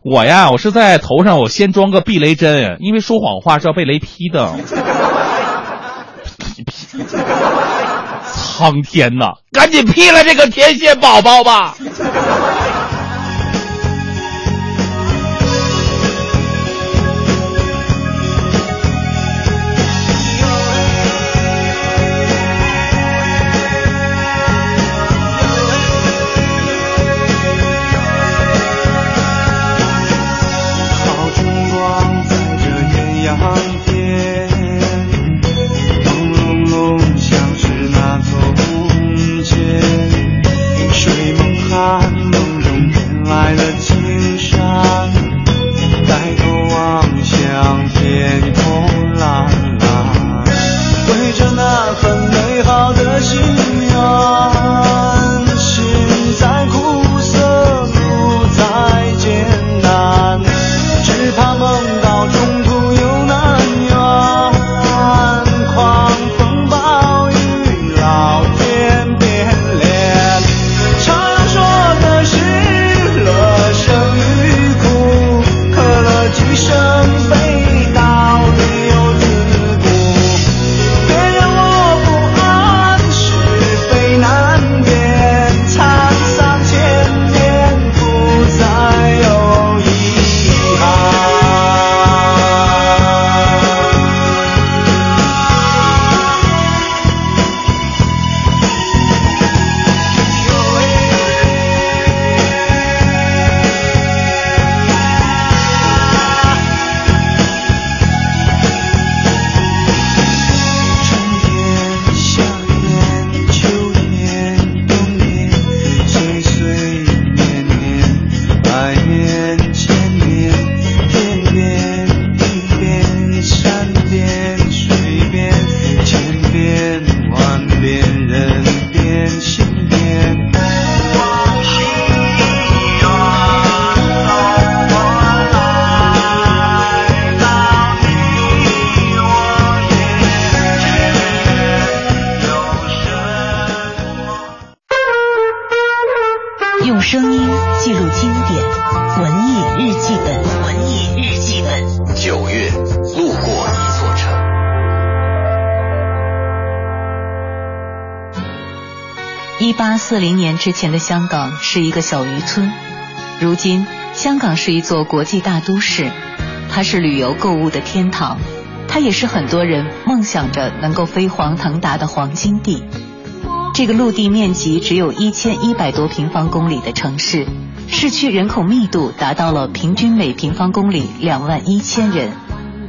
我呀，我是在头上，我先装个避雷针，因为说谎话是要被雷劈的。苍天呐，赶紧劈了这个天线宝宝吧！之前的香港是一个小渔村，如今香港是一座国际大都市，它是旅游购物的天堂，它也是很多人梦想着能够飞黄腾达的黄金地。这个陆地面积只有一千一百多平方公里的城市，市区人口密度达到了平均每平方公里两万一千人，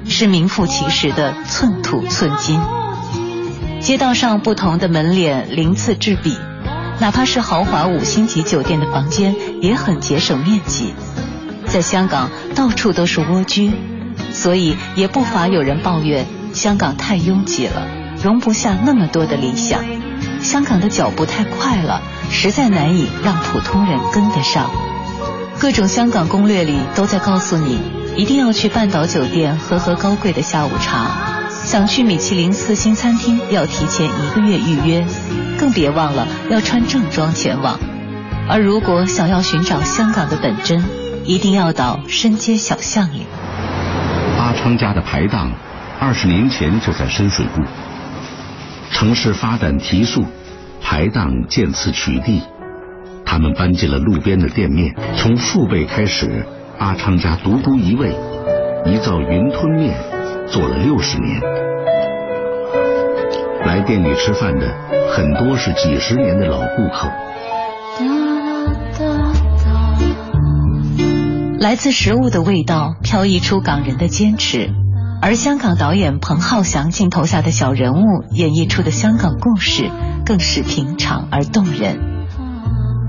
是名副其实的寸土寸金。街道上不同的门脸鳞次栉比。哪怕是豪华五星级酒店的房间也很节省面积，在香港到处都是蜗居，所以也不乏有人抱怨香港太拥挤了，容不下那么多的理想。香港的脚步太快了，实在难以让普通人跟得上。各种香港攻略里都在告诉你，一定要去半岛酒店喝喝高贵的下午茶。想去米其林四星餐厅，要提前一个月预约，更别忘了要穿正装前往。而如果想要寻找香港的本真，一定要到深街小巷里。阿昌家的排档，二十年前就在深水埗。城市发展提速，排档渐次取缔，他们搬进了路边的店面，从父辈开始，阿昌家独孤一味，一灶云吞面做了六十年。来店里吃饭的很多是几十年的老顾客。来自食物的味道，飘逸出港人的坚持，而香港导演彭浩翔镜头下的小人物演绎出的香港故事，更是平常而动人。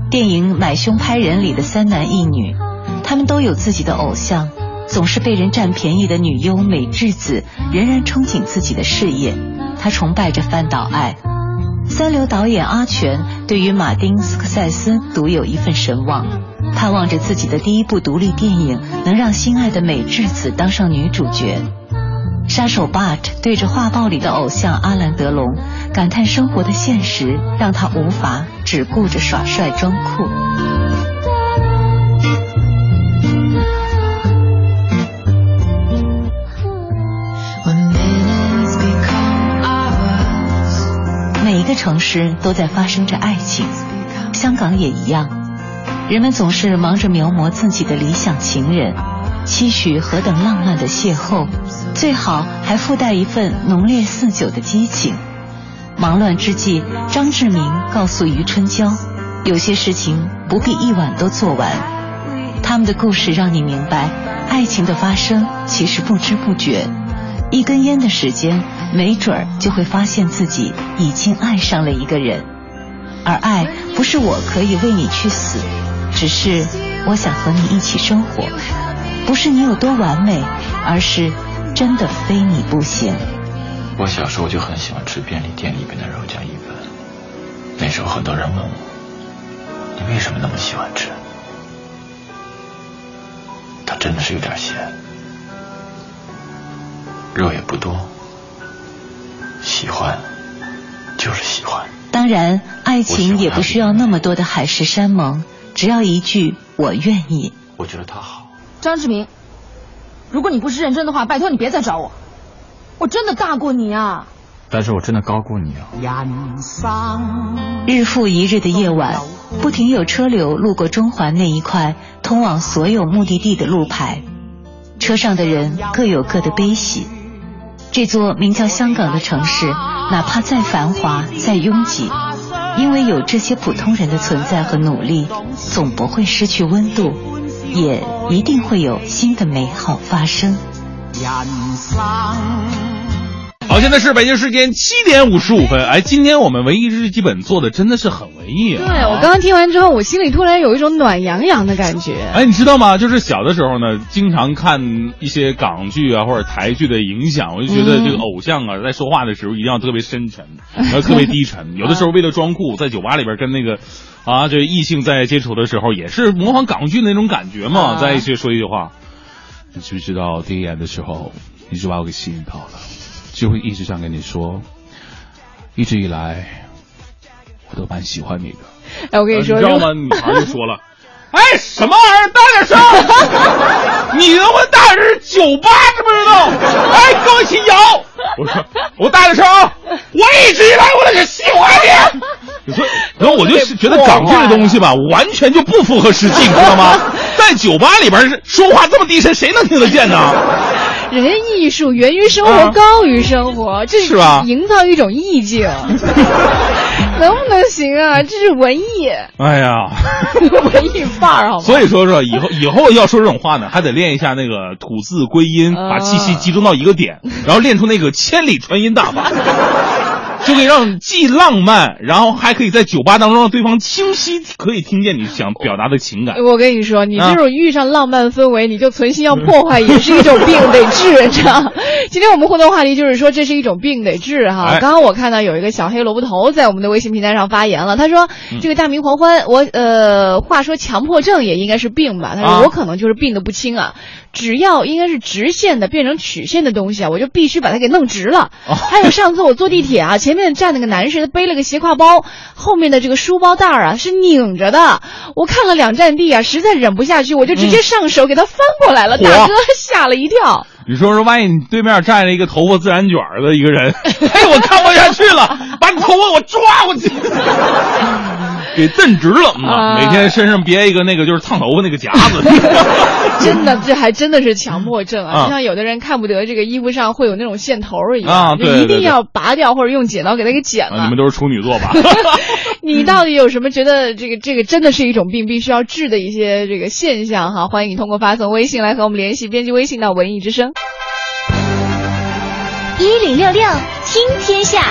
电影《买凶拍人》里的三男一女，他们都有自己的偶像，总是被人占便宜的女优美智子，仍然憧憬自己的事业。她崇拜着范岛爱。三流导演阿全对于马丁斯科塞斯独有一份神往，盼望着自己的第一部独立电影能让心爱的美智子当上女主角。杀手 Bart 对着画报里的偶像阿兰德龙感叹生活的现实，让他无法只顾着耍帅装酷。的城市都在发生着爱情，香港也一样。人们总是忙着描摹自己的理想情人，期许何等浪漫的邂逅，最好还附带一份浓烈似酒的激情。忙乱之际，张志明告诉余春娇，有些事情不必一晚都做完。他们的故事让你明白，爱情的发生其实不知不觉。一根烟的时间，没准儿就会发现自己已经爱上了一个人。而爱不是我可以为你去死，只是我想和你一起生活。不是你有多完美，而是真的非你不行。我小时候就很喜欢吃便利店里边的肉酱意粉，那时候很多人问我，你为什么那么喜欢吃？它真的是有点咸。肉也不多，喜欢就是喜欢。当然，爱情也不需要那么多的海誓山盟，只要一句“我愿意”。我觉得他好。张志明，如果你不是认真的话，拜托你别再找我。我真的大过你啊！但是我真的高过你啊！日复一日的夜晚，不停有车流路过中环那一块通往所有目的地的路牌，车上的人各有各的悲喜。这座名叫香港的城市，哪怕再繁华、再拥挤，因为有这些普通人的存在和努力，总不会失去温度，也一定会有新的美好发生。好，现在是北京时间七点五十五分。哎，今天我们文艺日记本做的真的是很文艺啊！对我刚刚听完之后，我心里突然有一种暖洋洋的感觉。哎，你知道吗？就是小的时候呢，经常看一些港剧啊或者台剧的影响，我就觉得这个偶像啊，在说话的时候一定要特别深沉，然后特别低沉。有的时候为了装酷，在酒吧里边跟那个啊，这异性在接触的时候，也是模仿港剧那种感觉嘛，在一起说一句话。你知不知道第一眼的时候，你就把我给吸引到了？就会一直这样跟你说，一直以来我都蛮喜欢你的。哎，我跟你说，你知道吗？女孩就说了：“哎，什么玩意儿？大点声！你他妈大点声！酒吧知不知道？哎，跟我一起摇！”我说：“我大点声啊！我一直以来我都是喜欢你。”你说，然后我就是觉得港剧这东西吧，完全就不符合实际，你知道吗？在酒吧里边说话这么低沉，谁能听得见呢？人家艺术源于生活，高于生活，这是吧？营造一种意境，能不能行啊？这是文艺。哎呀，文艺范儿好吗？所以说说以后以后要说这种话呢，还得练一下那个吐字归音，把气息集中到一个点，然后练出那个千里传音大法。就可以让既浪漫，然后还可以在酒吧当中让对方清晰可以听见你想表达的情感。我跟你说，你这种遇上浪漫氛围，你就存心要破坏，也是一种病，得治，你知道？今天我们互动话题就是说，这是一种病，得治哈。刚刚我看到有一个小黑萝卜头在我们的微信平台上发言了，他说：“这个大明黄欢，我呃，话说强迫症也应该是病吧？他说我可能就是病的不轻啊。”只要应该是直线的变成曲线的东西啊，我就必须把它给弄直了。还有上次我坐地铁啊，前面站那个男士，他背了个斜挎包，后面的这个书包带啊是拧着的。我看了两站地啊，实在忍不下去，我就直接上手给他翻过来了。大哥吓了一跳。你说说，万一你对面站着一个头发自然卷的一个人，哎，我看不下去了，把你头发我抓过去。给蹬直了啊每天身上别一个那个就是烫头发那个夹子。真的，这还真的是强迫症啊！啊就像有的人看不得这个衣服上会有那种线头一样，一定要拔掉或者用剪刀给它给剪了。啊你们都是处女座吧？你到底有什么觉得这个这个真的是一种病，必须要治的一些这个现象哈？欢迎你通过发送微信来和我们联系，编辑微信到文艺之声。一零六六听天下，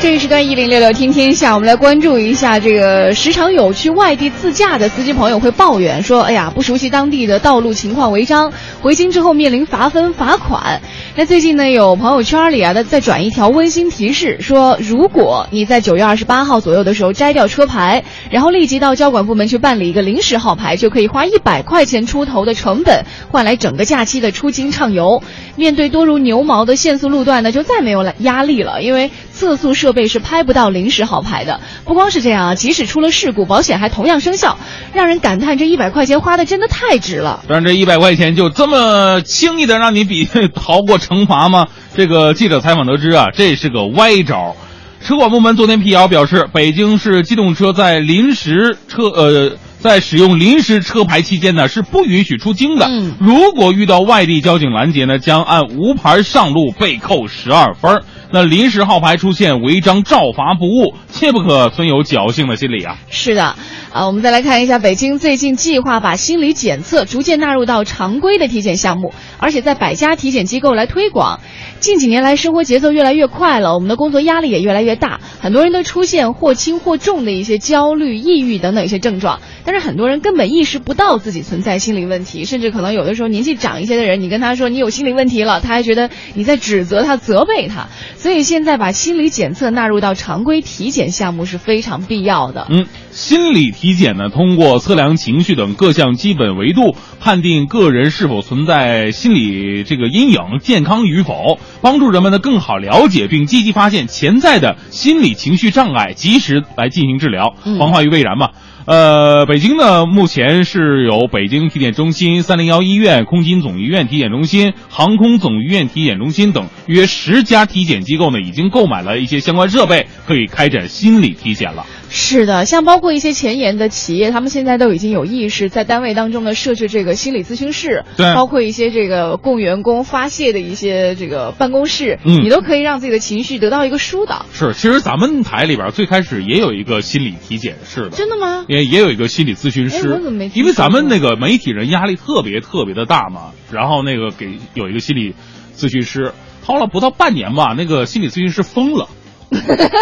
这一时段一零六六听天下，我们来关注一下这个时常有去外地自驾的司机朋友会抱怨说，哎呀，不熟悉当地的道路情况违章，回京之后面临罚分罚款。那最近呢，有朋友圈里啊的在转一条温馨提示，说如果你在九月二十八号左右的时候摘掉车牌，然后立即到交管部门去办理一个临时号牌，就可以花一百块钱出头的成本换来整个假期的出京畅游。面对多如牛毛的限速路段呢，就再没有了压力了，因为测速设备是拍不到临时号牌的。不光是这样啊，即使出了事故，保险还同样生效，让人感叹这一百块钱花的真的太值了。但这一百块钱就这么轻易的让你比 逃过惩罚吗？这个记者采访得知啊，这是个歪招。车管部门昨天辟谣表示，北京市机动车在临时车呃在使用临时车牌期间呢是不允许出京的。嗯如果遇到外地交警拦截呢，将按无牌上路被扣十二分。那临时号牌出现违章，照罚不误，切不可存有侥幸的心理啊。是的，啊，我们再来看一下，北京最近计划把心理检测逐渐纳入到常规的体检项目，而且在百家体检机构来推广。近几年来，生活节奏越来越快了，我们的工作压力也越来越大，很多人都出现或轻或重的一些焦虑、抑郁等等一些症状。但是很多人根本意识不到自己存在心理问题，甚至可能有的时候年纪长一些的人，你跟他说你有心理问题了，他还觉得你在指责他、责备他。所以现在把心理检测纳入到常规体检项目是非常必要的。嗯，心理体检呢，通过测量情绪等各项基本维度，判定个人是否存在心理这个阴影、健康与否，帮助人们呢更好了解并积极发现潜在的心理情绪障碍，及时来进行治疗，嗯防患于未然嘛。呃，北京呢，目前是有北京体检中心、三零幺医院、空军总医院体检中心、航空总医院体检中心等约十家体检机构呢，已经购买了一些相关设备，可以开展心理体检了。是的，像包括一些前沿的企业，他们现在都已经有意识在单位当中呢设置这个心理咨询室，对包括一些这个供员工发泄的一些这个办公室，嗯你都可以让自己的情绪得到一个疏导。是，其实咱们台里边最开始也有一个心理体检室的，真的吗？也也有一个心理咨询哎师我怎么没，因为咱们那个媒体人压力特别特别的大嘛，然后那个给有一个心理咨询师，掏了不到半年吧，那个心理咨询师疯了。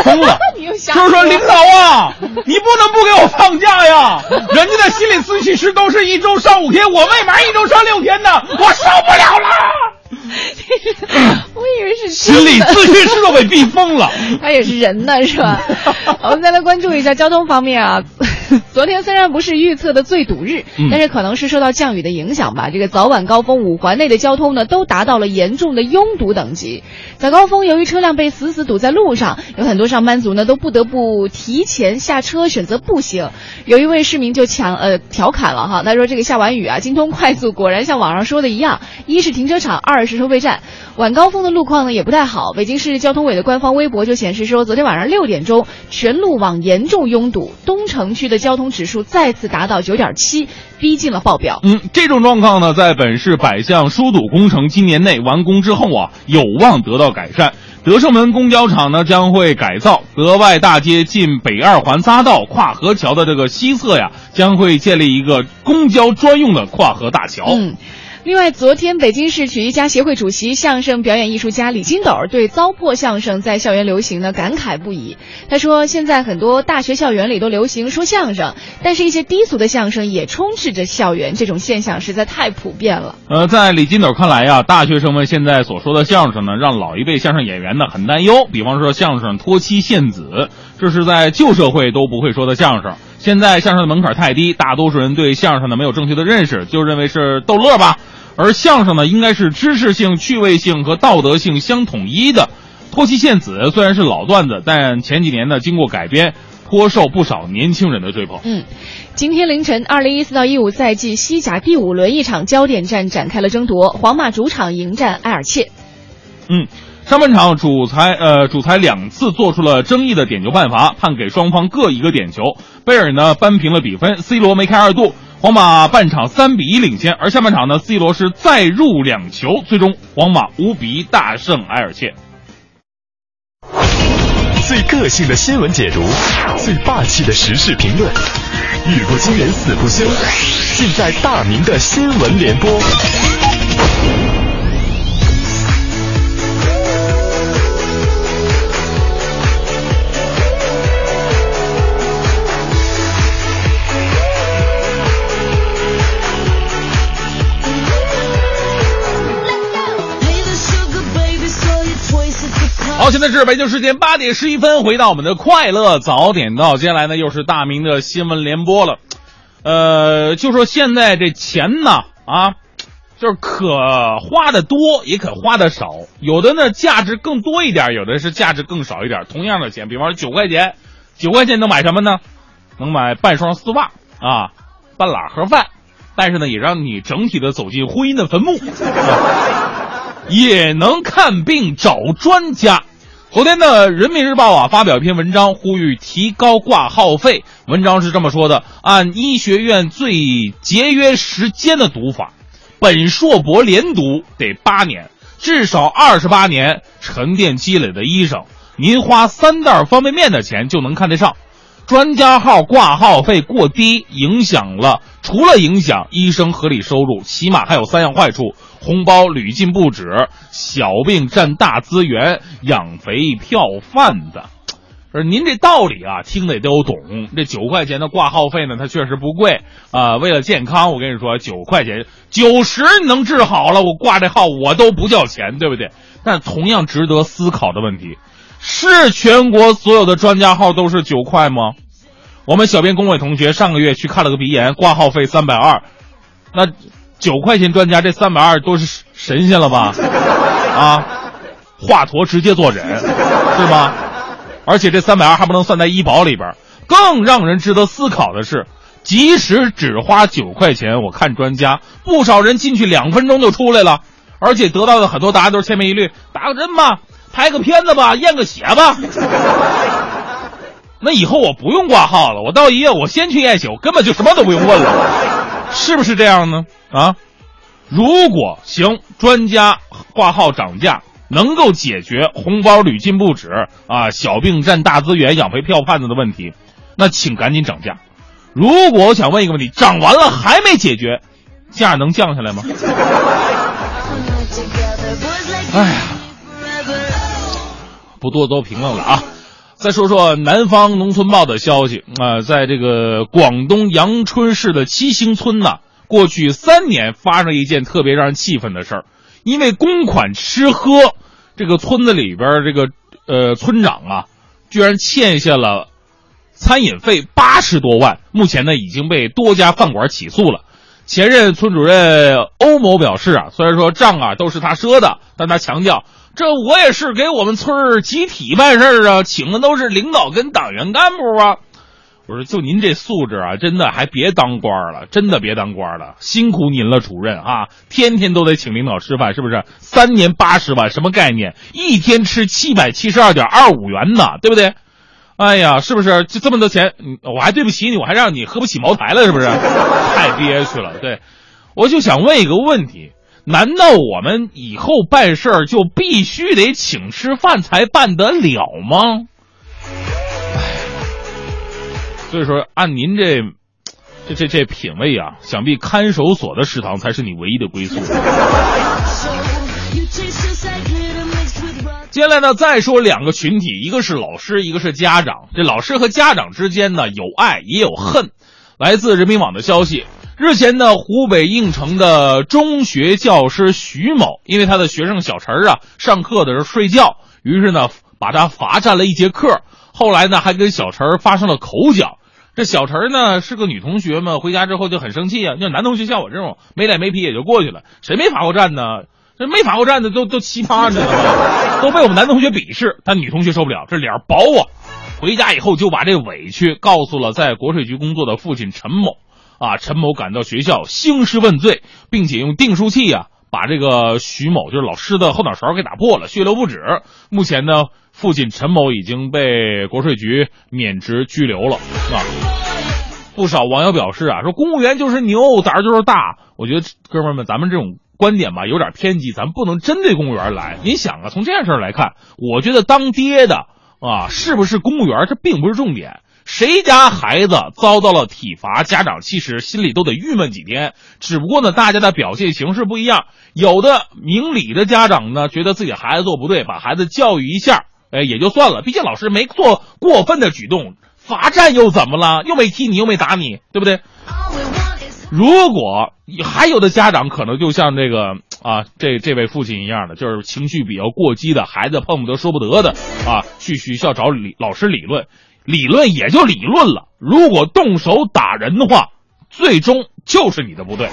疯了！就是说，领导啊，你不能不给我放假呀！人家的心理咨询师都是一周上五天，我为嘛一周上六天呢？我受不了了！我以为是心理咨询师都被逼疯了。他也是人呢，是吧？我们再来关注一下交通方面啊。昨天虽然不是预测的最堵日，嗯但是可能是受到降雨的影响吧。这个早晚高峰五环内的交通呢，都达到了严重的拥堵等级。早高峰由于车辆被死死堵在路上，有很多上班族呢都不得不提前下车选择步行。有一位市民就强呃调侃了哈，他说这个下完雨啊，京通快速果然像网上说的一样，一是停车场，二是收费站。晚高峰的路况呢也不太好，北京市交通委的官方微博就显示说，昨天晚上六点钟，全路网严重拥堵，东城区的交通指数再次达到九点七，逼近了报表。嗯，这种状况呢，在本市百项疏堵工程今年内完工之后啊，有望得到改善。德胜门公交场呢将会改造，德外大街进北二环匝道跨河桥的这个西侧呀，将会建立一个公交专用的跨河大桥。嗯。另外，昨天北京市曲艺家协会主席、相声表演艺术家李金斗对糟粕相声在校园流行呢感慨不已。他说，现在很多大学校园里都流行说相声，但是一些低俗的相声也充斥着校园，这种现象实在太普遍了。呃，在李金斗看来呀，大学生们现在所说的相声呢，让老一辈相声演员呢很担忧。比方说相声脱妻献子，这是在旧社会都不会说的相声。现在相声的门槛太低，大多数人对相声呢没有正确的认识，就认为是逗乐吧。而相声呢，应该是知识性、趣味性和道德性相统一的。脱妻献子虽然是老段子，但前几年呢经过改编，颇受不少年轻人的追捧。嗯，今天凌晨，二零一四到一五赛季西甲第五轮一场焦点战展开了争夺，皇马主场迎战埃尔切。嗯。上半场主裁呃主裁两次做出了争议的点球判罚，判给双方各一个点球。贝尔呢扳平了比分，C 罗梅开二度，皇马半场三比一领先。而下半场呢，C 罗是再入两球，最终皇马五比一大胜埃尔切。最个性的新闻解读，最霸气的时事评论，语不惊人死不休，尽在大明的新闻联播。现在是北京时间八点十一分，回到我们的快乐早点到，接下来呢又是大明的新闻联播了。呃，就说现在这钱呢啊，就是可花的多，也可花的少，有的呢价值更多一点，有的是价值更少一点。同样的钱，比方说九块钱，九块钱能买什么呢？能买半双丝袜啊，半拉盒饭，但是呢，也让你整体的走进婚姻的坟墓。也能看病找专家。昨天的，《人民日报》啊发表一篇文章，呼吁提高挂号费。文章是这么说的：按医学院最节约时间的读法，本硕博连读得八年，至少二十八年沉淀积累的医生，您花三袋方便面的钱就能看得上。专家号挂号费过低，影响了除了影响医生合理收入，起码还有三样坏处。红包屡禁不止，小病占大资源，养肥票贩子。是您这道理啊，听得也都懂。这九块钱的挂号费呢，它确实不贵啊。为了健康，我跟你说，九块钱九十能治好了，我挂这号我都不叫钱，对不对？但同样值得思考的问题是：全国所有的专家号都是九块吗？我们小编工伟同学上个月去看了个鼻炎，挂号费三百二，那。九块钱专家，这三百二都是神仙了吧？啊，华佗直接坐诊，是吗？而且这三百二还不能算在医保里边。更让人值得思考的是，即使只花九块钱，我看专家，不少人进去两分钟就出来了，而且得到的很多答案都是千篇一律：打个针吧，拍个片子吧，验个血吧。那以后我不用挂号了，我到医院我先去验血，我根本就什么都不用问了。是不是这样呢？啊，如果行，专家挂号涨价能够解决红包屡禁不止啊，小病占大资源养肥票贩子的问题，那请赶紧涨价。如果我想问一个问题，涨完了还没解决，价能降下来吗？哎呀，不多多评论了啊。再说说南方农村报的消息啊，在这个广东阳春市的七星村呢，过去三年发生一件特别让人气愤的事儿，因为公款吃喝，这个村子里边这个呃村长啊，居然欠下了餐饮费八十多万，目前呢已经被多家饭馆起诉了。前任村主任欧某表示啊，虽然说账啊都是他赊的，但他强调。这我也是给我们村集体办事啊，请的都是领导跟党员干部啊。我说就您这素质啊，真的还别当官了，真的别当官了，辛苦您了，主任啊，天天都得请领导吃饭，是不是？三年八十万，什么概念？一天吃七百七十二点二五元呢，对不对？哎呀，是不是？就这么多钱，我还对不起你，我还让你喝不起茅台了，是不是？太憋屈了。对，我就想问一个问题。难道我们以后办事儿就必须得请吃饭才办得了吗？所以说，按您这这这这品味啊，想必看守所的食堂才是你唯一的归宿。接下来呢，再说两个群体，一个是老师，一个是家长。这老师和家长之间呢，有爱也有恨。来自人民网的消息。日前呢，湖北应城的中学教师徐某，因为他的学生小陈啊上课的时候睡觉，于是呢把他罚站了一节课。后来呢还跟小陈发生了口角。这小陈呢是个女同学嘛，回家之后就很生气啊。那男同学像我这种没脸没皮也就过去了，谁没罚过站呢？这没罚过站的都都奇葩呢，都被我们男同学鄙视。但女同学受不了，这脸薄啊，回家以后就把这委屈告诉了在国税局工作的父亲陈某。啊，陈某赶到学校兴师问罪，并且用订书器啊把这个徐某就是老师的后脑勺给打破了，血流不止。目前呢，父亲陈某已经被国税局免职拘留了啊。不少网友表示啊，说公务员就是牛，胆儿就是大。我觉得哥们儿们，咱们这种观点吧有点偏激，咱不能针对公务员来。您想啊，从这件事儿来看，我觉得当爹的啊，是不是公务员，这并不是重点。谁家孩子遭到了体罚，家长其实心里都得郁闷几天。只不过呢，大家的表现形式不一样。有的明理的家长呢，觉得自己孩子做不对，把孩子教育一下，哎，也就算了。毕竟老师没做过分的举动，罚站又怎么了？又没踢你，又没打你，对不对？如果还有的家长可能就像这个啊，这这位父亲一样的，就是情绪比较过激的，孩子碰不得说不得的啊，去学校找理老师理论。理论也就理论了，如果动手打人的话，最终就是你的不对。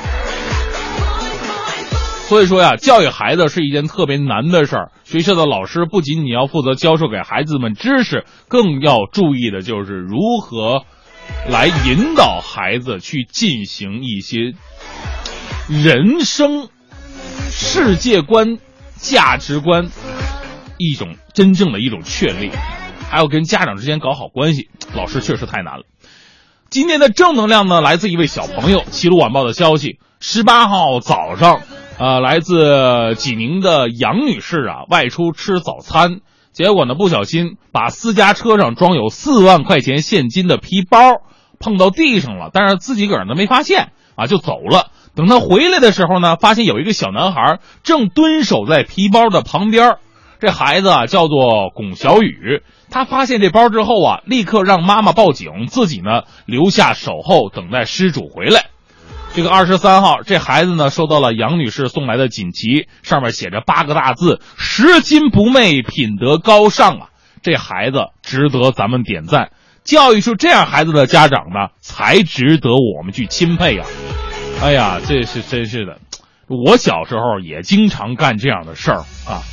所以说呀，教育孩子是一件特别难的事儿。学校的老师不仅你要负责教授给孩子们知识，更要注意的就是如何来引导孩子去进行一些人生、世界观、价值观一种真正的一种确立。还要跟家长之间搞好关系，老师确实太难了。今天的正能量呢，来自一位小朋友。齐鲁晚报的消息：十八号早上，呃，来自济宁的杨女士啊，外出吃早餐，结果呢，不小心把私家车上装有四万块钱现金的皮包碰到地上了，但是自己个儿呢没发现啊，就走了。等他回来的时候呢，发现有一个小男孩正蹲守在皮包的旁边。这孩子啊，叫做龚小雨。他发现这包之后啊，立刻让妈妈报警，自己呢留下守候，等待失主回来。这个二十三号，这孩子呢收到了杨女士送来的锦旗，上面写着八个大字：“拾金不昧，品德高尚啊！”这孩子值得咱们点赞。教育出这样孩子的家长呢，才值得我们去钦佩啊！哎呀，这是真是的，我小时候也经常干这样的事儿啊。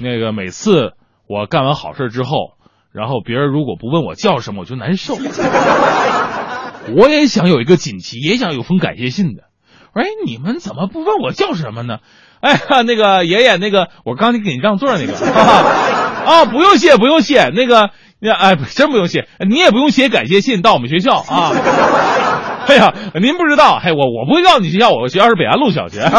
那个每次我干完好事之后。然后别人如果不问我叫什么，我就难受。我也想有一个锦旗，也想有封感谢信的。哎，你们怎么不问我叫什么呢？哎呀，那个爷爷，那个我刚才给你让座那个 啊，不用谢，不用谢。那个，哎，真不用谢，你也不用写感谢信到我们学校啊。哎呀，您不知道，嘿，我我不会告诉你学校，我学校是北安路小学。好，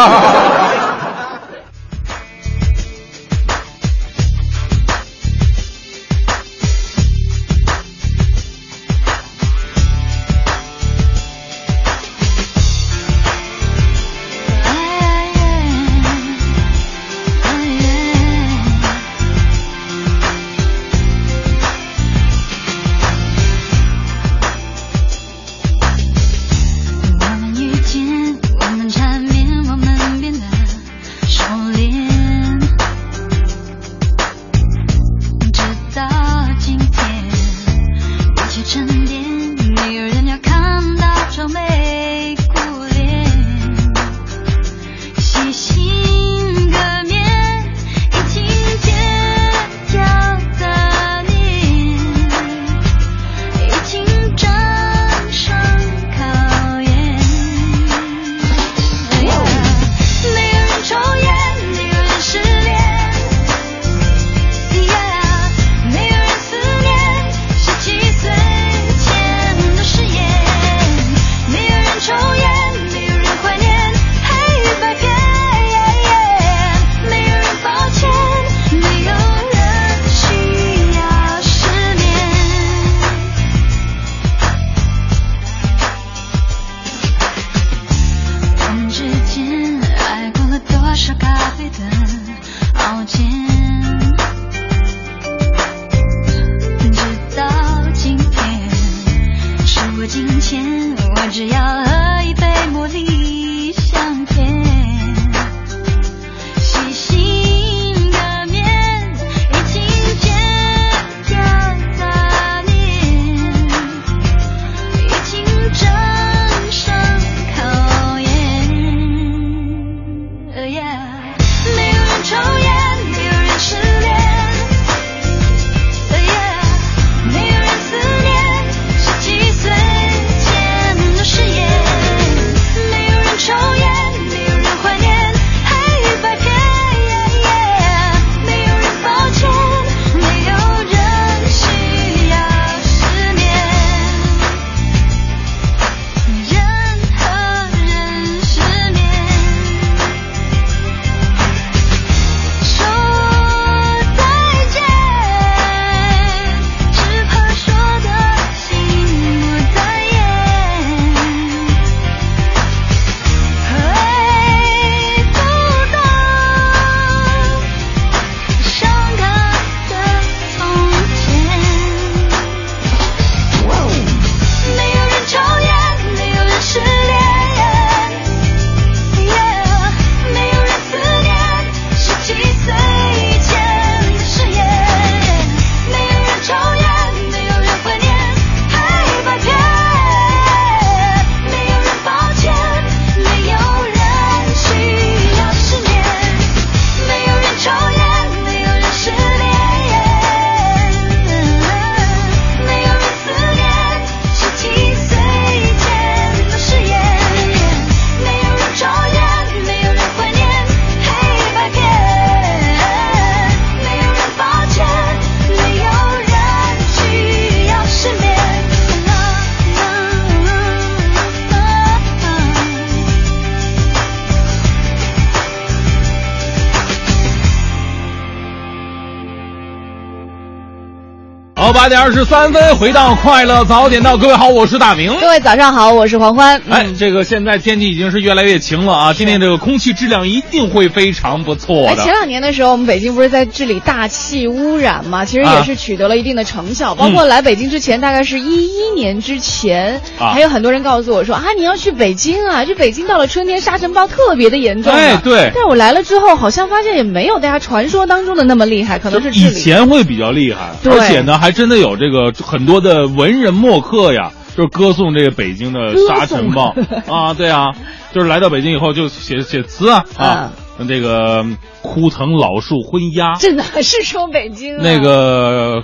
八点二十三分，回到快乐早点到，各位好，我是大明。各位早上好，我是黄欢。哎，这个现在天气已经是越来越晴了啊，今天这个空气质量一定会非常不错的。前两年的时候，我们北京不是在治理大气污染吗？其实也是取得了一定的成效。嗯包括来北京之前，大概是一一年之前，啊还有很多人告诉我说啊，你要去北京啊，这北京到了春天沙尘暴特别的严重。哎，对。但是我来了之后，好像发现也没有大家传说当中的那么厉害，可能是以。前会比较厉害，对而且呢，还真的有这个很多的文人墨客呀，就是歌颂这个北京的沙尘暴啊，对啊，就是来到北京以后就写写词啊啊，这个枯藤老树昏鸦，这哪是说北京啊？那个。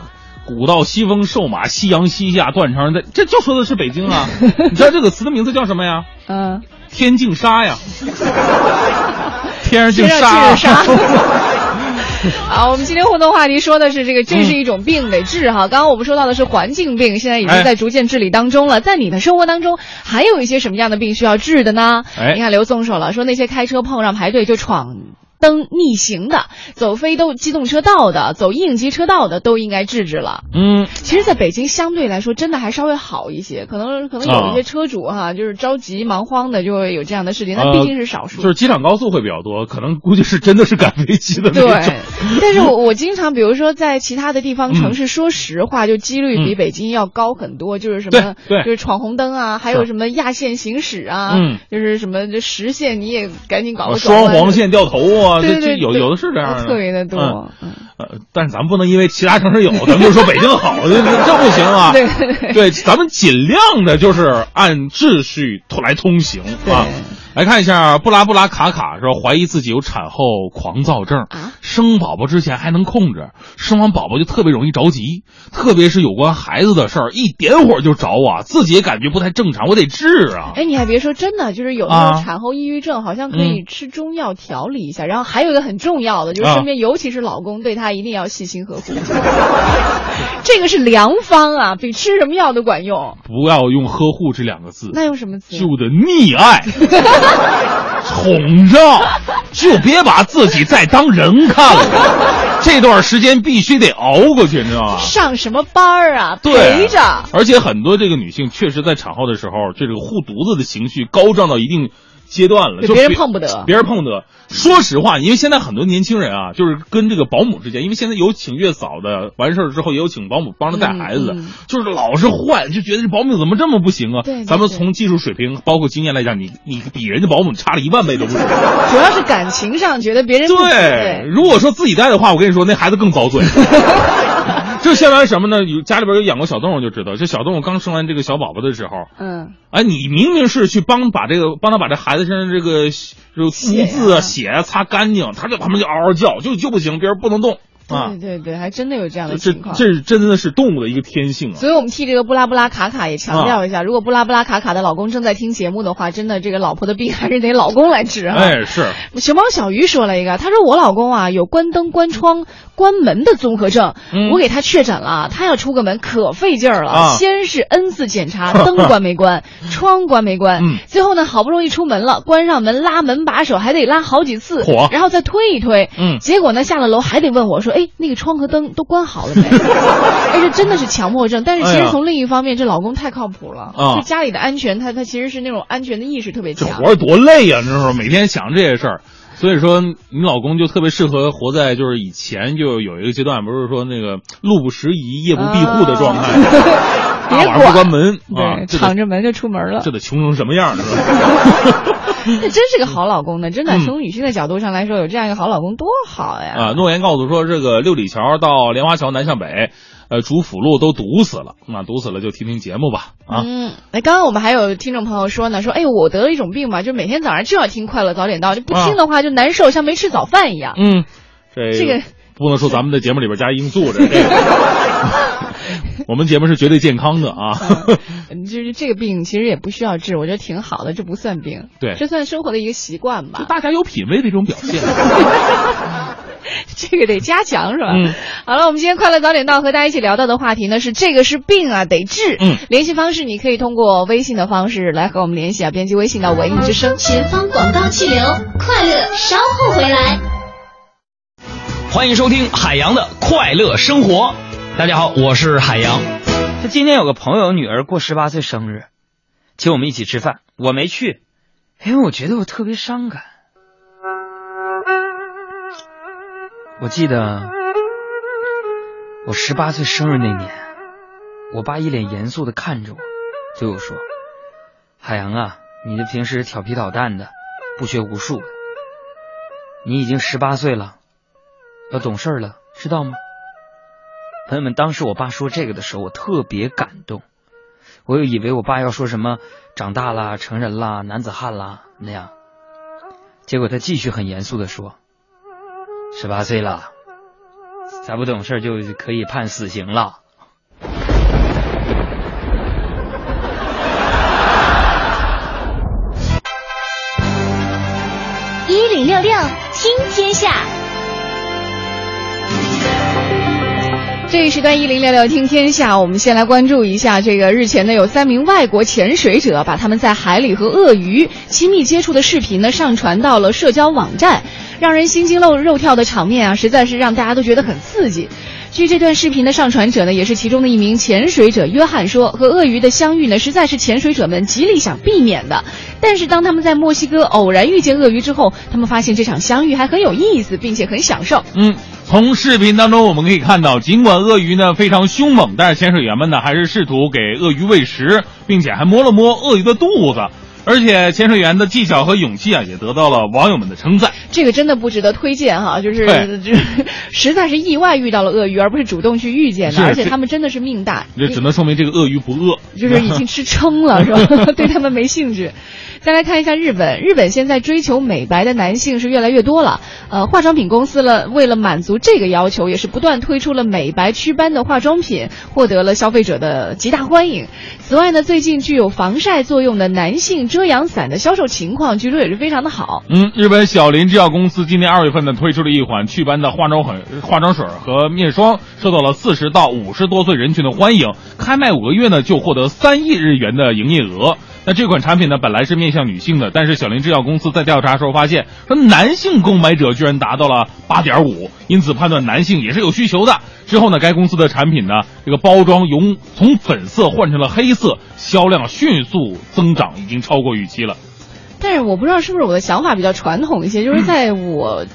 古道西风瘦马，夕阳西下，断肠人在，这就说的是北京啊！你知道这个词的名字叫什么呀？嗯，天净沙呀，天上净沙。沙 好，我们今天互动话题说的是这个，这是一种病得治哈。刚刚我们说到的是环境病，现在已经在逐渐治理当中了。在你的生活当中，还有一些什么样的病需要治的呢？哎，你看刘松说了，说那些开车碰上排队就闯。灯逆行的，走非都机动车道的，走应急车道的，都应该制止了。嗯，其实，在北京相对来说，真的还稍微好一些。可能可能有一些车主哈，就是着急忙慌的，就会有这样的事情。但毕竟是少数。就是机场高速会比较多，可能估计是真的是赶飞机的那种。对，但是我 我经常，比如说在其他的地方城市，说实话，就几率比北京要高很多。就是什么，对，就是闯红灯啊，还有什么压线行驶啊，嗯，就是什么这实线你也赶紧搞个双黄线掉头啊，对对有有。有的是这样的，特别的多。嗯，呃，但是咱们不能因为其他城市有，咱们就说北京好，这这不行啊。对对对，咱们尽量的就是按秩序来通行啊。来看一下，布拉布拉卡卡说怀疑自己有产后狂躁症，啊、生宝宝之前还能控制，生完宝宝就特别容易着急，特别是有关孩子的事儿，一点火就着啊，自己也感觉不太正常，我得治啊。哎，你还别说，真的就是有那种产后抑郁症，啊、好像可以吃中药调理一下。嗯、然后还有一个很重要的，就是身边尤其是老公对她一定要细心呵护，这个是良方啊，比吃什么药都管用。不要用呵护这两个字，那用什么词？就得溺爱。宠着，就别把自己再当人看了。这段时间必须得熬过去，你知道吗？上什么班儿啊？对，陪着。而且很多这个女性确实在产后的时候，这个护犊子的情绪高涨到一定阶段了，就别人碰不得，别人碰不得。说实话，因为现在很多年轻人啊，就是跟这个保姆之间，因为现在有请月嫂的，完事儿之后也有请保姆帮着带孩子的，嗯嗯、就是老是换，就觉得这保姆怎么这么不行啊？对对对咱们从技术水平包括经验来讲，你你比人家保姆差了一万倍都不止。主要是感情上觉得别人对对，如果说自己带的话，我跟你说，那孩子更遭罪。这相当于什么呢？有家里边有养过小动物就知道，这小动物刚生完这个小宝宝的时候，嗯，哎，你明明是去帮把这个帮他把这孩子身上这个这个污渍啊、血啊擦干净，他在旁边就嗷嗷叫，就就不行，别人不能动。啊，对对对，还真的有这样的这情况。这是真的是动物的一个天性啊。所以我们替这个布拉布拉卡卡也强调一下，如果布拉布拉卡卡的老公正在听节目的话，真的这个老婆的病还是得老公来治啊。哎，是。熊猫小鱼说了一个，他说我老公啊有关灯、关窗、关门的综合症，嗯、我给他确诊了，他要出个门可费劲儿了。啊、先是 N 次检查，灯关没关，窗关没关，嗯、最后呢好不容易出门了，关上门拉门把手还得拉好几次，然后再推一推。嗯，结果呢下了楼还得问我说，哎，那个窗和灯。都关好了没？而且真的是强迫症。但是其实从另一方面，这老公太靠谱了，啊就家里的安全，他他其实是那种安全的意识特别强。这活多累呀、啊！你知道吗？每天想这些事儿。所以说，你老公就特别适合活在就是以前就有一个阶段，不是说那个路不拾遗、夜不闭户的状态，大晚上不关门啊，敞着门就出门了，这得穷成什么样，是吧？那真是个好老公呢，真的嗯从女性的角度上来说，有这样一个好老公多好呀！啊，诺言告诉说，这个六里桥到莲花桥南向北，呃，主辅路都堵死了，那堵死了就听听节目吧，啊。嗯，哎，刚刚我们还有听众朋友说呢，说，哎，我得了一种病嘛，就每天早上就要听快乐早点到，就不听的话就难受，像没吃早饭一样。嗯，这这个不能说咱们的节目里边加罂粟这个。我们节目是绝对健康的啊，嗯就是这个病其实也不需要治，我觉得挺好的，这不算病，对，这算生活的一个习惯吧。大家有品位的一种表现，这个得加强是吧？嗯，好了，我们今天快乐早点到和大家一起聊到的话题呢是这个是病啊，得治。嗯，联系方式你可以通过微信的方式来和我们联系啊，编辑微信到文艺之声。前方广告气流，快乐稍后回来。欢迎收听海洋的快乐生活。大家好，我是海洋。他今天有个朋友女儿过十八岁生日，请我们一起吃饭，我没去，因为我觉得我特别伤感。我记得我十八岁生日那年，我爸一脸严肃的看着我，对我说：“海洋啊，你这平时调皮捣蛋的，不学无术的，你已经十八岁了，要懂事了，知道吗？”朋友们，当时我爸说这个的时候，我特别感动。我又以为我爸要说什么长大啦、成人啦、男子汉啦那样，结果他继续很严肃的说：“十八岁了，再不懂事就可以判死刑了。”一时段一零六六听天下，我们先来关注一下这个日前呢，有三名外国潜水者把他们在海里和鳄鱼亲密接触的视频呢上传到了社交网站，让人心惊肉肉跳的场面啊，实在是让大家都觉得很刺激。据这段视频的上传者呢，也是其中的一名潜水者约翰说，和鳄鱼的相遇呢，实在是潜水者们极力想避免的。但是当他们在墨西哥偶然遇见鳄鱼之后，他们发现这场相遇还很有意思，并且很享受。嗯。从视频当中我们可以看到，尽管鳄鱼呢非常凶猛，但是潜水员们呢还是试图给鳄鱼喂食，并且还摸了摸鳄鱼的肚子。而且潜水员的技巧和勇气啊，也得到了网友们的称赞。这个真的不值得推荐哈，就是就实在是意外遇到了鳄鱼，而不是主动去遇见的。而且他们真的是命大，这只能说明这个鳄鱼不饿，就是已经吃撑了，是吧？对他们没兴趣。再来看一下日本，日本现在追求美白的男性是越来越多了。呃，化妆品公司了，为了满足这个要求，也是不断推出了美白祛斑的化妆品，获得了消费者的极大欢迎。此外呢，最近具有防晒作用的男性遮阳伞的销售情况，据说也是非常的好。嗯，日本小林制药公司今年二月份呢推出了一款祛斑的化妆粉、化妆水和面霜，受到了四十到五十多岁人群的欢迎。开卖五个月呢，就获得三亿日元的营业额。那这款产品呢，本来是面向女性的，但是小林制药公司在调查时候发现，说男性购买者居然达到了八点五，因此判断男性也是有需求的。之后呢，该公司的产品呢，这个包装由从粉色换成了黑色，销量迅速增长，已经超过预期了。但是我不知道是不是我的想法比较传统一些，就是在我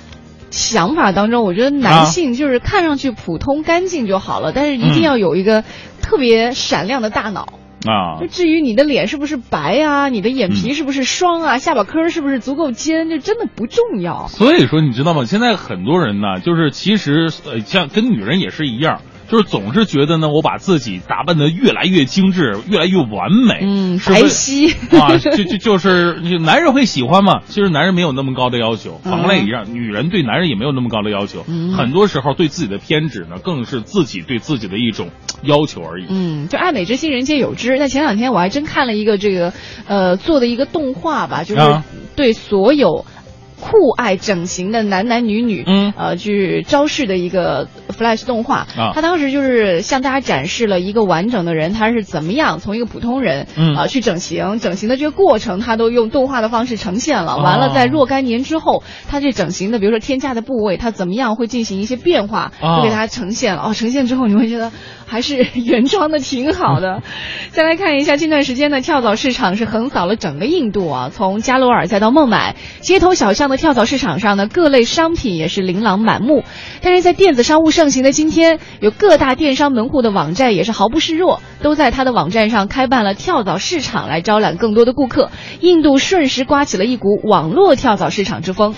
想法当中，我觉得男性就是看上去普通干净就好了，但是一定要有一个特别闪亮的大脑。啊，就至于你的脸是不是白啊，你的眼皮是不是双啊，下巴颏是不是足够尖，就真的不重要。所以说，你知道吗？现在很多人呢，就是其实呃，像跟女人也是一样。就是总是觉得呢，我把自己打扮的越来越精致，越来越完美，嗯，白皙啊，就就就是男人会喜欢嘛。其实男人没有那么高的要求，反过来一样，女人对男人也没有那么高的要求。很多时候对自己的偏执呢，更是自己对自己的一种要求而已。嗯，就爱美之心，人皆有之。那前两天我还真看了一个这个，呃，做的一个动画吧，就是对所有。酷爱整形的男男女女，嗯，呃，去招式的一个 Flash 动画，啊，他当时就是向大家展示了一个完整的人，他是怎么样从一个普通人，嗯，啊，去整形，整形的这个过程，他都用动画的方式呈现了。完了，在若干年之后，他这整形的，比如说添加的部位，他怎么样会进行一些变化，都给大家呈现了。哦，呈现之后你会觉得还是 原装的挺好的。再来看一下，近段时间呢，跳蚤市场是横扫了整个印度啊，从加罗尔再到孟买，街头小巷。跳蚤市场上呢，各类商品也是琳琅满目。但是在电子商务盛行的今天，有各大电商门户的网站也是毫不示弱，都在他的网站上开办了跳蚤市场，来招揽更多的顾客。印度瞬时刮起了一股网络跳蚤市场之风。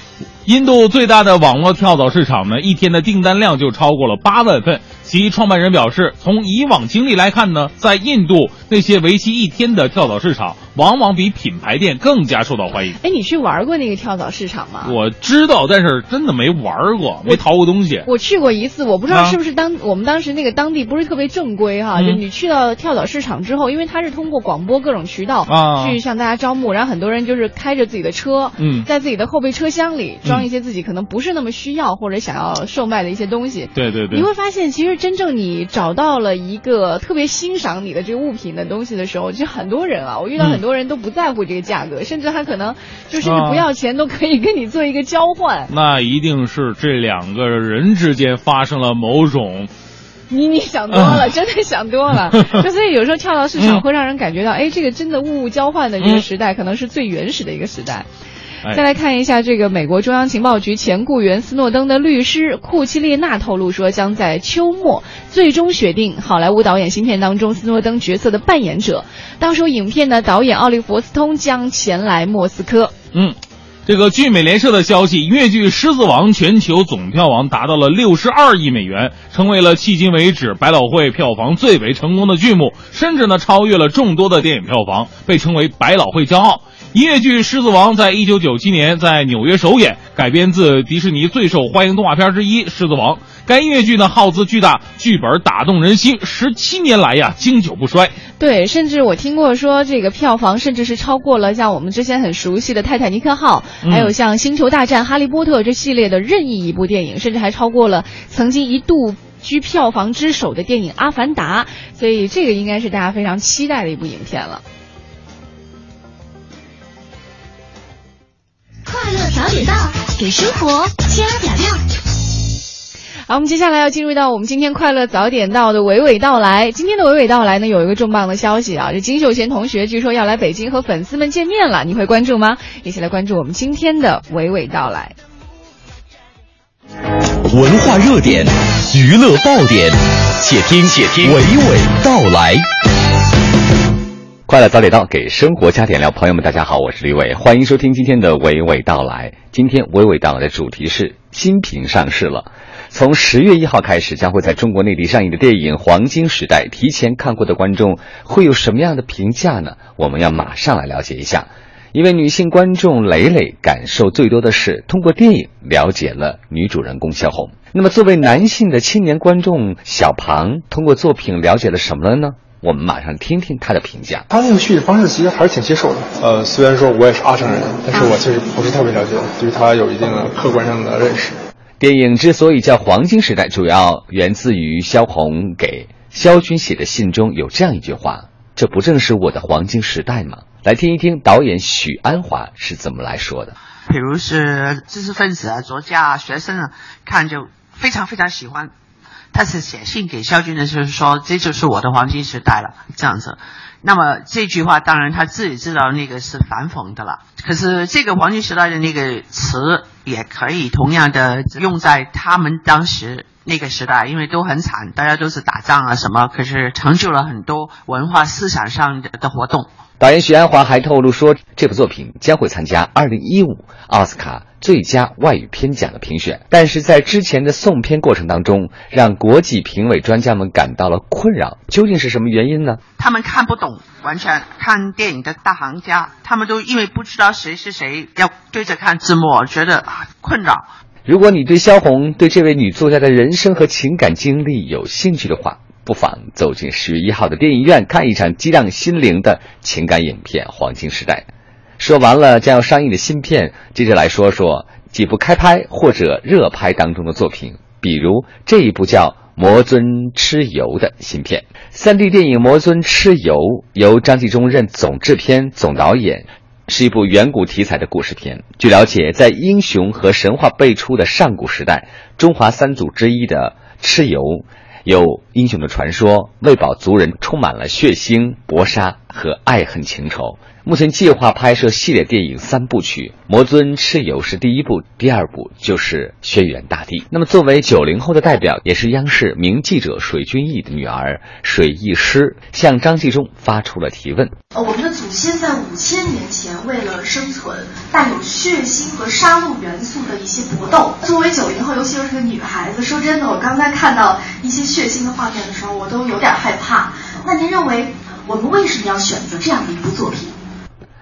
印度最大的网络跳蚤市场呢，一天的订单量就超过了八万份。其创办人表示，从以往经历来看呢，在印度那些为期一天的跳蚤市场，往往比品牌店更加受到欢迎。哎，你去玩过那个跳蚤市场吗？我知道，但是真的没玩过，没淘过东西。我去过一次，我不知道是不是当我们当时那个当地不是特别正规哈，就你去到跳蚤市场之后，因为它是通过广播各种渠道啊去向大家招募，然后很多人就是开着自己的车，嗯，在自己的后备车厢里装一些自己可能不是那么需要或者想要售卖的一些东西。对对对，你会发现，其实真正你。找到了一个特别欣赏你的这个物品的东西的时候，其实很多人啊，我遇到很多人都不在乎这个价格，甚至还可能就甚至不要钱都可以跟你做一个交换。那一定是这两个人之间发生了某种你你想多了，真的想多了。就所以有时候跳蚤市场会让人感觉到，哎，这个真的物物交换的这个时代，可能是最原始的一个时代。再来看一下这个美国中央情报局前雇员斯诺登的律师库奇列纳透露说，将在秋末最终选定好莱坞导演新片当中斯诺登角色的扮演者。到时候影片的导演奥利弗斯通将前来莫斯科。嗯。这个据美联社的消息，越剧《狮子王》全球总票房达到了六十二亿美元，成为了迄今为止百老汇票房最为成功的剧目，甚至呢超越了众多的电影票房，被称为百老汇骄傲。音乐剧《狮子王》在一九九七年在纽约首演，改编自迪士尼最受欢迎动画片之一《狮子王》。该音乐剧呢耗资巨大，剧本打动人心，十七年来呀经久不衰。对，甚至我听过说这个票房甚至是超过了像我们之前很熟悉的《泰坦尼克号》，还有像《星球大战》《哈利波特》这系列的任意一部电影，甚至还超过了曾经一度居票房之首的电影《阿凡达》。所以这个应该是大家非常期待的一部影片了。快乐早点到，给生活加点料。好，我们接下来要进入到我们今天快乐早点到的娓娓道来。今天的娓娓道来呢，有一个重磅的消息啊，这金秀贤同学据说要来北京和粉丝们见面了，你会关注吗？一起来关注我们今天的娓娓道来。文化热点，娱乐爆点，且听且听娓娓道来。快乐早点到，给生活加点料。朋友们，大家好，我是李伟，欢迎收听今天的娓娓道来。今天娓娓道来的主题是新品上市了。从十月一号开始，将会在中国内地上映的电影《黄金时代》，提前看过的观众会有什么样的评价呢？我们要马上来了解一下。一位女性观众蕾蕾感受最多的是通过电影了解了女主人公萧红。那么，作为男性的青年观众小庞，通过作品了解了什么了呢？我们马上听听他的评价。他那个叙事方式其实还是挺接受的。呃，虽然说我也是阿城人，但是我其实不是特别了解，对他有一定的客观上的认识。电影之所以叫《黄金时代》，主要源自于萧红给萧军写的信中有这样一句话：“这不正是我的黄金时代吗？”来听一听导演许鞍华是怎么来说的。比如是知识分子啊、作家啊、学生啊，看就非常非常喜欢。他是写信给萧军的，就是说这就是我的黄金时代了，这样子。那么这句话当然他自己知道那个是反讽的了。可是这个黄金时代的那个词也可以同样的用在他们当时那个时代，因为都很惨，大家都是打仗啊什么，可是成就了很多文化思想上的的活动。导演徐安华还透露说，这部作品将会参加2015奥斯卡最佳外语片奖的评选，但是在之前的送片过程当中，让国际评委专家们感到了困扰。究竟是什么原因呢？他们看不懂，完全看电影的大行家，他们都因为不知道谁是谁，要对着看字幕，觉得困扰。如果你对萧红、对这位女作家的人生和情感经历有兴趣的话，不妨走进十月一号的电影院，看一场激荡心灵的情感影片《黄金时代》。说完了将要上映的新片，接着来说说几部开拍或者热拍当中的作品，比如这一部叫《魔尊蚩尤》的新片。三 D 电影《魔尊蚩尤》由张纪中任总制片、总导演，是一部远古题材的故事片。据了解，在英雄和神话辈出的上古时代，中华三祖之一的蚩尤。有英雄的传说，为保族人充满了血腥、搏杀。和爱恨情仇。目前计划拍摄系列电影三部曲，《魔尊蚩尤》是第一部，第二部就是《轩辕大帝》。那么，作为九零后的代表，也是央视名记者水均益的女儿水艺师，向张纪中发出了提问：呃，我们的祖先在五千年前为了生存，带有血腥和杀戮元素的一些搏斗。作为九零后，尤其又是个女孩子，说真的，我刚才看到一些血腥的画面的时候，我都有点害怕。那您认为，我们为什么要选择这样的一部作品？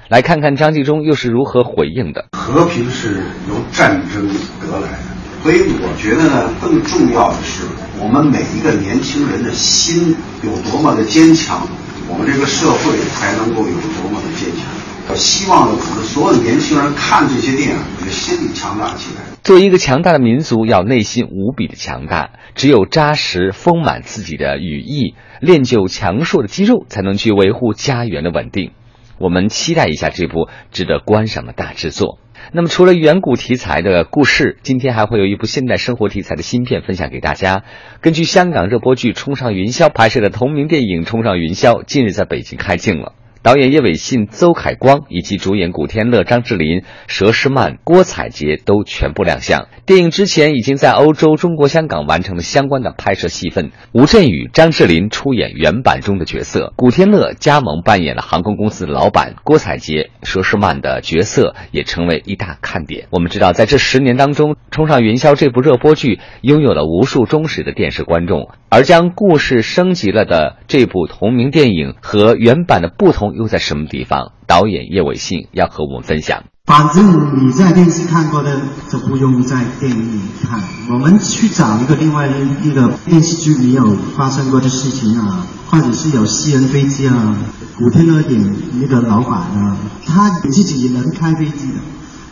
来看看张纪中又是如何回应的。和平是由战争得来的，所以我觉得呢，更重要的是我们每一个年轻人的心有多么的坚强，我们这个社会才能够有多么的坚强。我希望我们所有的年轻人看这些电影，你的心理强大起来。作为一个强大的民族，要内心无比的强大，只有扎实丰满自己的羽翼，练就强硕的肌肉，才能去维护家园的稳定。我们期待一下这部值得观赏的大制作。那么，除了远古题材的故事，今天还会有一部现代生活题材的新片分享给大家。根据香港热播剧《冲上云霄》拍摄的同名电影《冲上云霄》，近日在北京开镜了。导演叶伟信、邹凯光以及主演古天乐、张智霖、佘诗曼、郭采洁都全部亮相。电影之前已经在欧洲、中国香港完成了相关的拍摄戏份。吴镇宇、张智霖出演原版中的角色，古天乐加盟扮演了航空公司的老板，郭采洁、佘诗曼的角色也成为一大看点。我们知道，在这十年当中，《冲上云霄》这部热播剧拥有了无数忠实的电视观众，而将故事升级了的这部同名电影和原版的不同。又在什么地方？导演叶伟信要和我们分享。反正你在电视看过的，就不用在电影里看。我们去找一个另外一个电视剧里有发生过的事情啊，或者是有私人飞机啊。古天乐演那个老板啊，他自己也能开飞机的，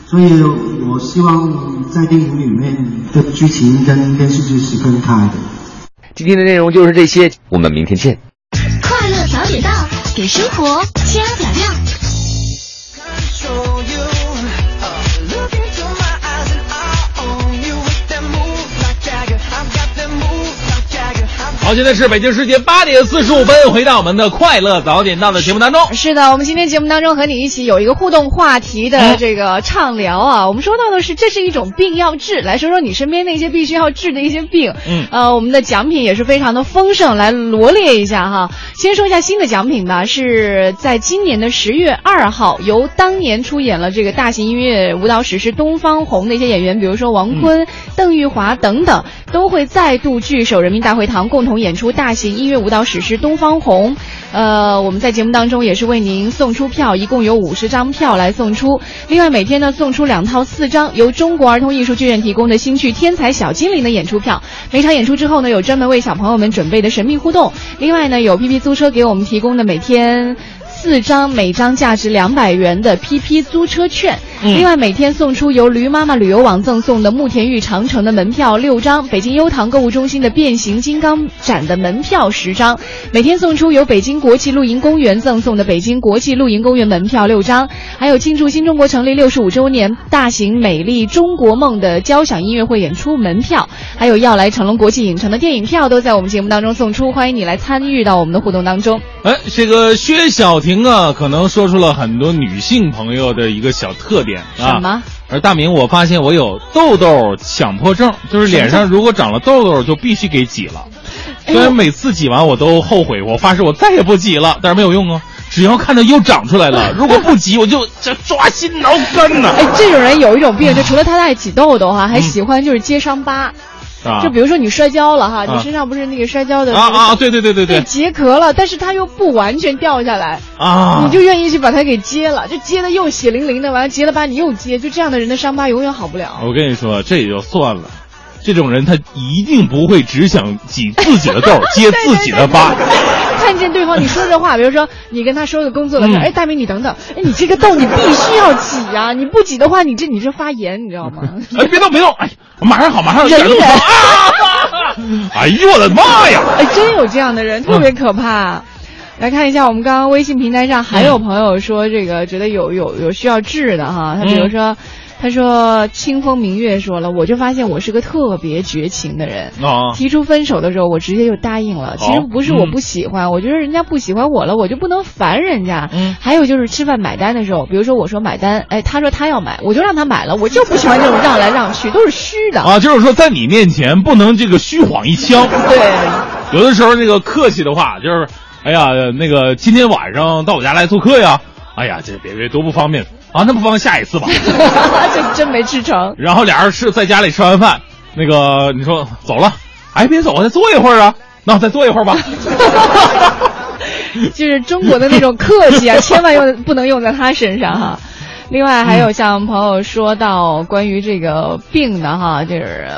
所以我希望在电影里面的剧情跟电视剧是分开的。今天的内容就是这些，我们明天见。快乐早点到。给生活加点料。好，现在是北京时间八点四十五分，回到我们的快乐早点到的节目当中。是的，我们今天节目当中和你一起有一个互动话题的这个畅聊啊。我们说到的是，这是一种病要治，来说说你身边那些必须要治的一些病。嗯，呃，我们的奖品也是非常的丰盛，来罗列一下哈。先说一下新的奖品吧，是在今年的十月二号，由当年出演了这个大型音乐舞蹈史诗《东方红》的一些演员，比如说王坤、邓玉华等等，都会再度聚首人民大会堂，共同。演出大型音乐舞蹈史诗《东方红》，呃，我们在节目当中也是为您送出票，一共有五十张票来送出。另外每天呢送出两套四张由中国儿童艺术剧院提供的新剧《天才小精灵》的演出票。每场演出之后呢，有专门为小朋友们准备的神秘互动。另外呢，有 PP 租车给我们提供的每天。四张每张价值两百元的 PP 租车券，另外每天送出由驴妈妈旅游网赠送的慕田峪长城的门票六张，北京优唐购物中心的变形金刚展的门票十张，每天送出由北京国际露营公园赠送的北京国际露营公园门票六张，还有庆祝新中国成立六十五周年大型美丽中国梦的交响音乐会演出门票，还有要来成龙国际影城的电影票都在我们节目当中送出，欢迎你来参与到我们的互动当中。哎，这个薛晓婷。婷啊，可能说出了很多女性朋友的一个小特点啊。什么？而大明，我发现我有痘痘强迫症，就是脸上如果长了痘痘，就必须给挤了。虽然每次挤完我都后悔，我发誓我再也不挤了，但是没有用啊。只要看到又长出来了，如果不挤，我就这抓心挠肝呢。哎，这种人有一种病，就除了他爱挤痘痘哈，还喜欢就是揭伤疤。就比如说你摔跤了哈，你身上不是那个摔跤的啊啊，对对对对对，结壳了，但是它又不完全掉下来啊，你就愿意去把它给揭了，就揭的又血淋淋的，完了结了疤你又揭，就这样的人的伤疤永远好不了。我跟你说，这也就算了，这种人他一定不会只想挤自己的痘，接自己的疤。看见对方，你说这话，比如说你跟他说个工作的事，哎，大明你等等，哎，你这个痘你必须要挤啊，你不挤的话，你这你这发炎，你知道吗？哎，别动别动，哎，马上好马上忍忍 啊！哎呦我的妈呀！哎，真有这样的人，特别可怕。来看一下，我们刚刚微信平台上还有朋友说这个觉得有有有需要治的哈，他比如说。他说：“清风明月说了，我就发现我是个特别绝情的人。提出分手的时候，我直接就答应了。其实不是我不喜欢，我觉得人家不喜欢我了，我就不能烦人家。还有就是吃饭买单的时候，比如说我说买单，哎，他说他要买，我就让他买了。我就不喜欢这种让来让去，都是虚的啊。就是说，在你面前不能这个虚晃一枪。对，有的时候那个客气的话就是，哎呀，那个今天晚上到我家来做客呀。哎呀，这别别多不方便。”啊，那不妨下一次吧，就真没吃成。然后俩人吃在家里吃完饭，那个你说走了，哎，别走，再坐一会儿啊，那我再坐一会儿吧。就是中国的那种客气啊，千万用不能用在他身上哈。另外还有像朋友说到关于这个病的哈，就是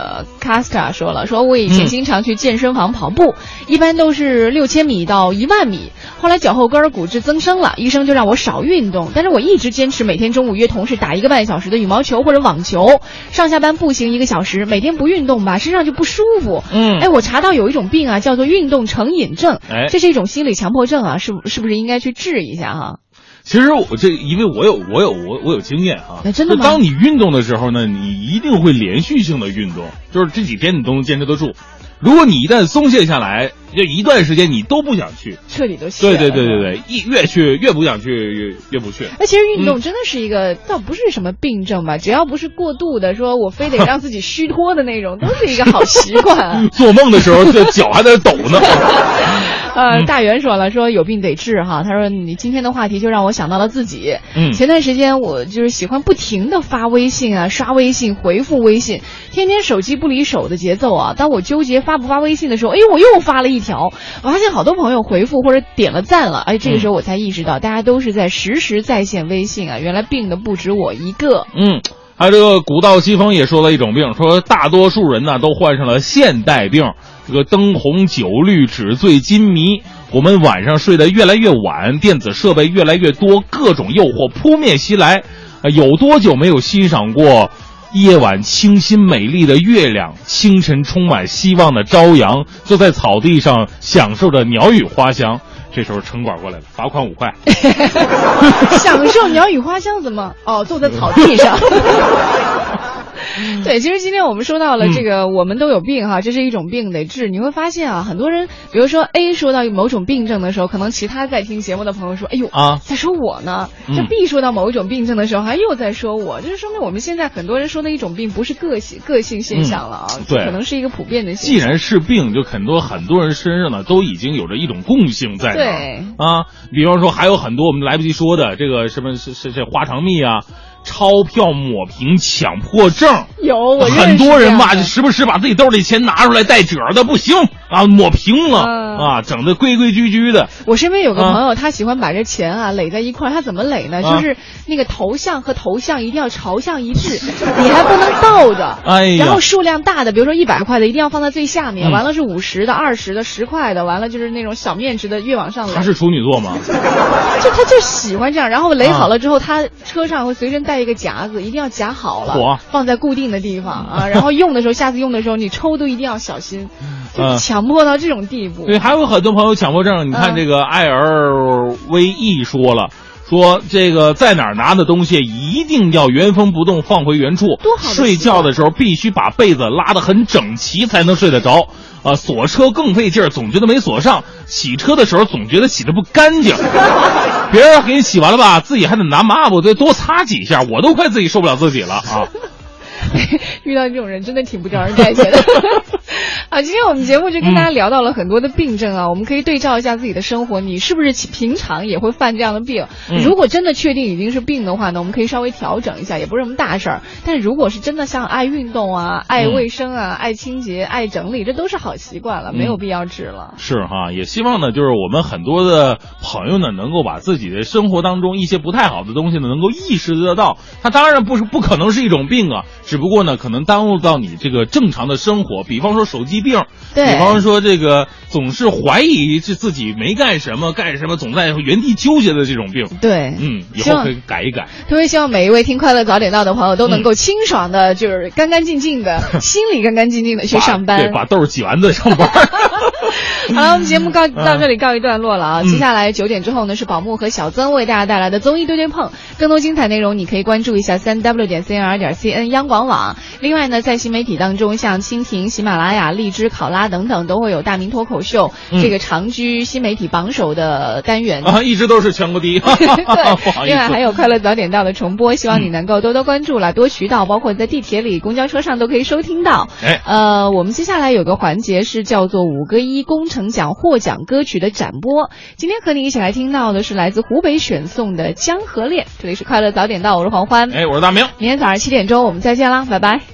Casta 说了，说我以前经常去健身房跑步，一般都是六千米到一万米，后来脚后跟骨质增生了，医生就让我少运动，但是我一直坚持每天中午约同事打一个半小时的羽毛球或者网球，上下班步行一个小时，每天不运动吧，身上就不舒服。嗯，哎，我查到有一种病啊，叫做运动成瘾症，哎，这是一种心理强迫症啊，是是不是应该去治一下哈？其实我这，因为我有我有我我有经验啊，真的吗？当你运动的时候呢，你一定会连续性的运动，就是这几天你都能坚持得住。如果你一旦松懈下来，就一段时间你都不想去，彻底都懈。对对对对对，一越去越不想去，越越不去。那其实运动真的是一个，倒不是什么病症吧？只要不是过度的，说我非得让自己虚脱的那种，都是一个好习惯。做梦的时候，这脚还在抖呢。呃，大元说了，说有病得治哈。他说你今天的话题就让我想到了自己。嗯，前段时间我就是喜欢不停的发微信啊，刷微信，回复微信，天天手机不离手的节奏啊。当我纠结发不发微信的时候，哎，我又发了一条，我发现好多朋友回复或者点了赞了，哎，这个时候我才意识到，大家都是在实时在线微信啊。原来病的不止我一个。嗯，还有这个古道西风也说了一种病，说大多数人呢都患上了现代病。这个灯红酒绿、纸醉金迷，我们晚上睡得越来越晚，电子设备越来越多，各种诱惑扑面袭来。啊，有多久没有欣赏过夜晚清新美丽的月亮，清晨充满希望的朝阳，坐在草地上享受着鸟语花香？这时候城管过来了，罚款五块。享受鸟语花香怎么？哦，坐在草地上。对，其实今天我们说到了这个，我们都有病哈，这是一种病得治。你会发现啊，很多人，比如说 A 说到某种病症的时候，可能其他在听节目的朋友说，哎呦啊，在说我呢。这 B 说到某一种病症的时候，还又在说我，就是说明我们现在很多人说的一种病不是个性个性现象了啊，对，可能是一个普遍的现象。既然是病，就很多很多人身上呢都已经有着一种共性在对啊，比方说还有很多我们来不及说的这个什么是是这花肠蜜啊。钞票抹平强迫症有，我很多人吧，就时不时把自己兜里钱拿出来带褶的，不行啊，抹平了啊，整的规规矩矩的。我身边有个朋友，他喜欢把这钱啊垒在一块儿，他怎么垒呢？就是那个头像和头像一定要朝向一致，你还不能倒着。哎然后数量大的，比如说一百块的，一定要放在最下面。完了是五十的、二十的、十块的，完了就是那种小面值的，越往上垒。他是处女座吗？就他就喜欢这样，然后垒好了之后，他车上会随身带。带一个夹子，一定要夹好了，放在固定的地方啊。然后用的时候，下次用的时候，你抽都一定要小心，就强迫到这种地步。对，还有很多朋友强迫症。你看这个艾尔威 E 说了，说这个在哪儿拿的东西一定要原封不动放回原处。多好！睡觉的时候必须把被子拉得很整齐才能睡得着。啊，锁车更费劲儿，总觉得没锁上；洗车的时候总觉得洗的不干净。别人给你洗完了吧，自己还得拿抹布再多擦几下，我都快自己受不了自己了啊！遇到这种人真的挺不招人待见的。啊，今天我们节目就跟大家聊到了很多的病症啊，我们可以对照一下自己的生活，你是不是平常也会犯这样的病？如果真的确定已经是病的话呢，我们可以稍微调整一下，也不是什么大事儿。但如果是真的像爱运动啊、爱卫生啊、爱清洁、爱整理，这都是好习惯了，没有必要治了。是哈，也希望呢，就是我们很多的朋友呢，能够把自己的生活当中一些不太好的东西呢，能够意识得到。它当然不是不可能是一种病啊，只不过呢，可能耽误到你这个正常的生活。比方说手机病，对，比方说这个总是怀疑是自己没干什么，干什么总在原地纠结的这种病。对，嗯，以后可以改一改。特别希望每一位听快乐早点到的朋友都能够清爽的，就是干干净净的，心里干干净净的去上班。对，把豆挤完再上班。好了，我们节目告到这里告一段落了啊！接下来九点之后呢，是宝木和小曾为大家带来的综艺对对碰。更多精彩内容，你可以关注一下三 w 点 cnr 点 cn 央广网。另外呢，在新媒体当中，像蜻蜓、喜马拉雅、荔枝、考拉等等，都会有大明脱口秀这个长居新媒体榜首的单元啊，一直都是全国第一。对，另外还有快乐早点到的重播，希望你能够多多关注了，多渠道，包括在地铁里、公交车上都可以收听到。哎，呃，我们接下来有个环节是叫做五个一工程奖获奖歌曲的展播。今天和你一起来听到的是来自湖北选送的《江河恋》。这里是快乐早点到，我是黄欢，哎，我是大明。明天早上七点钟我们再见拜拜。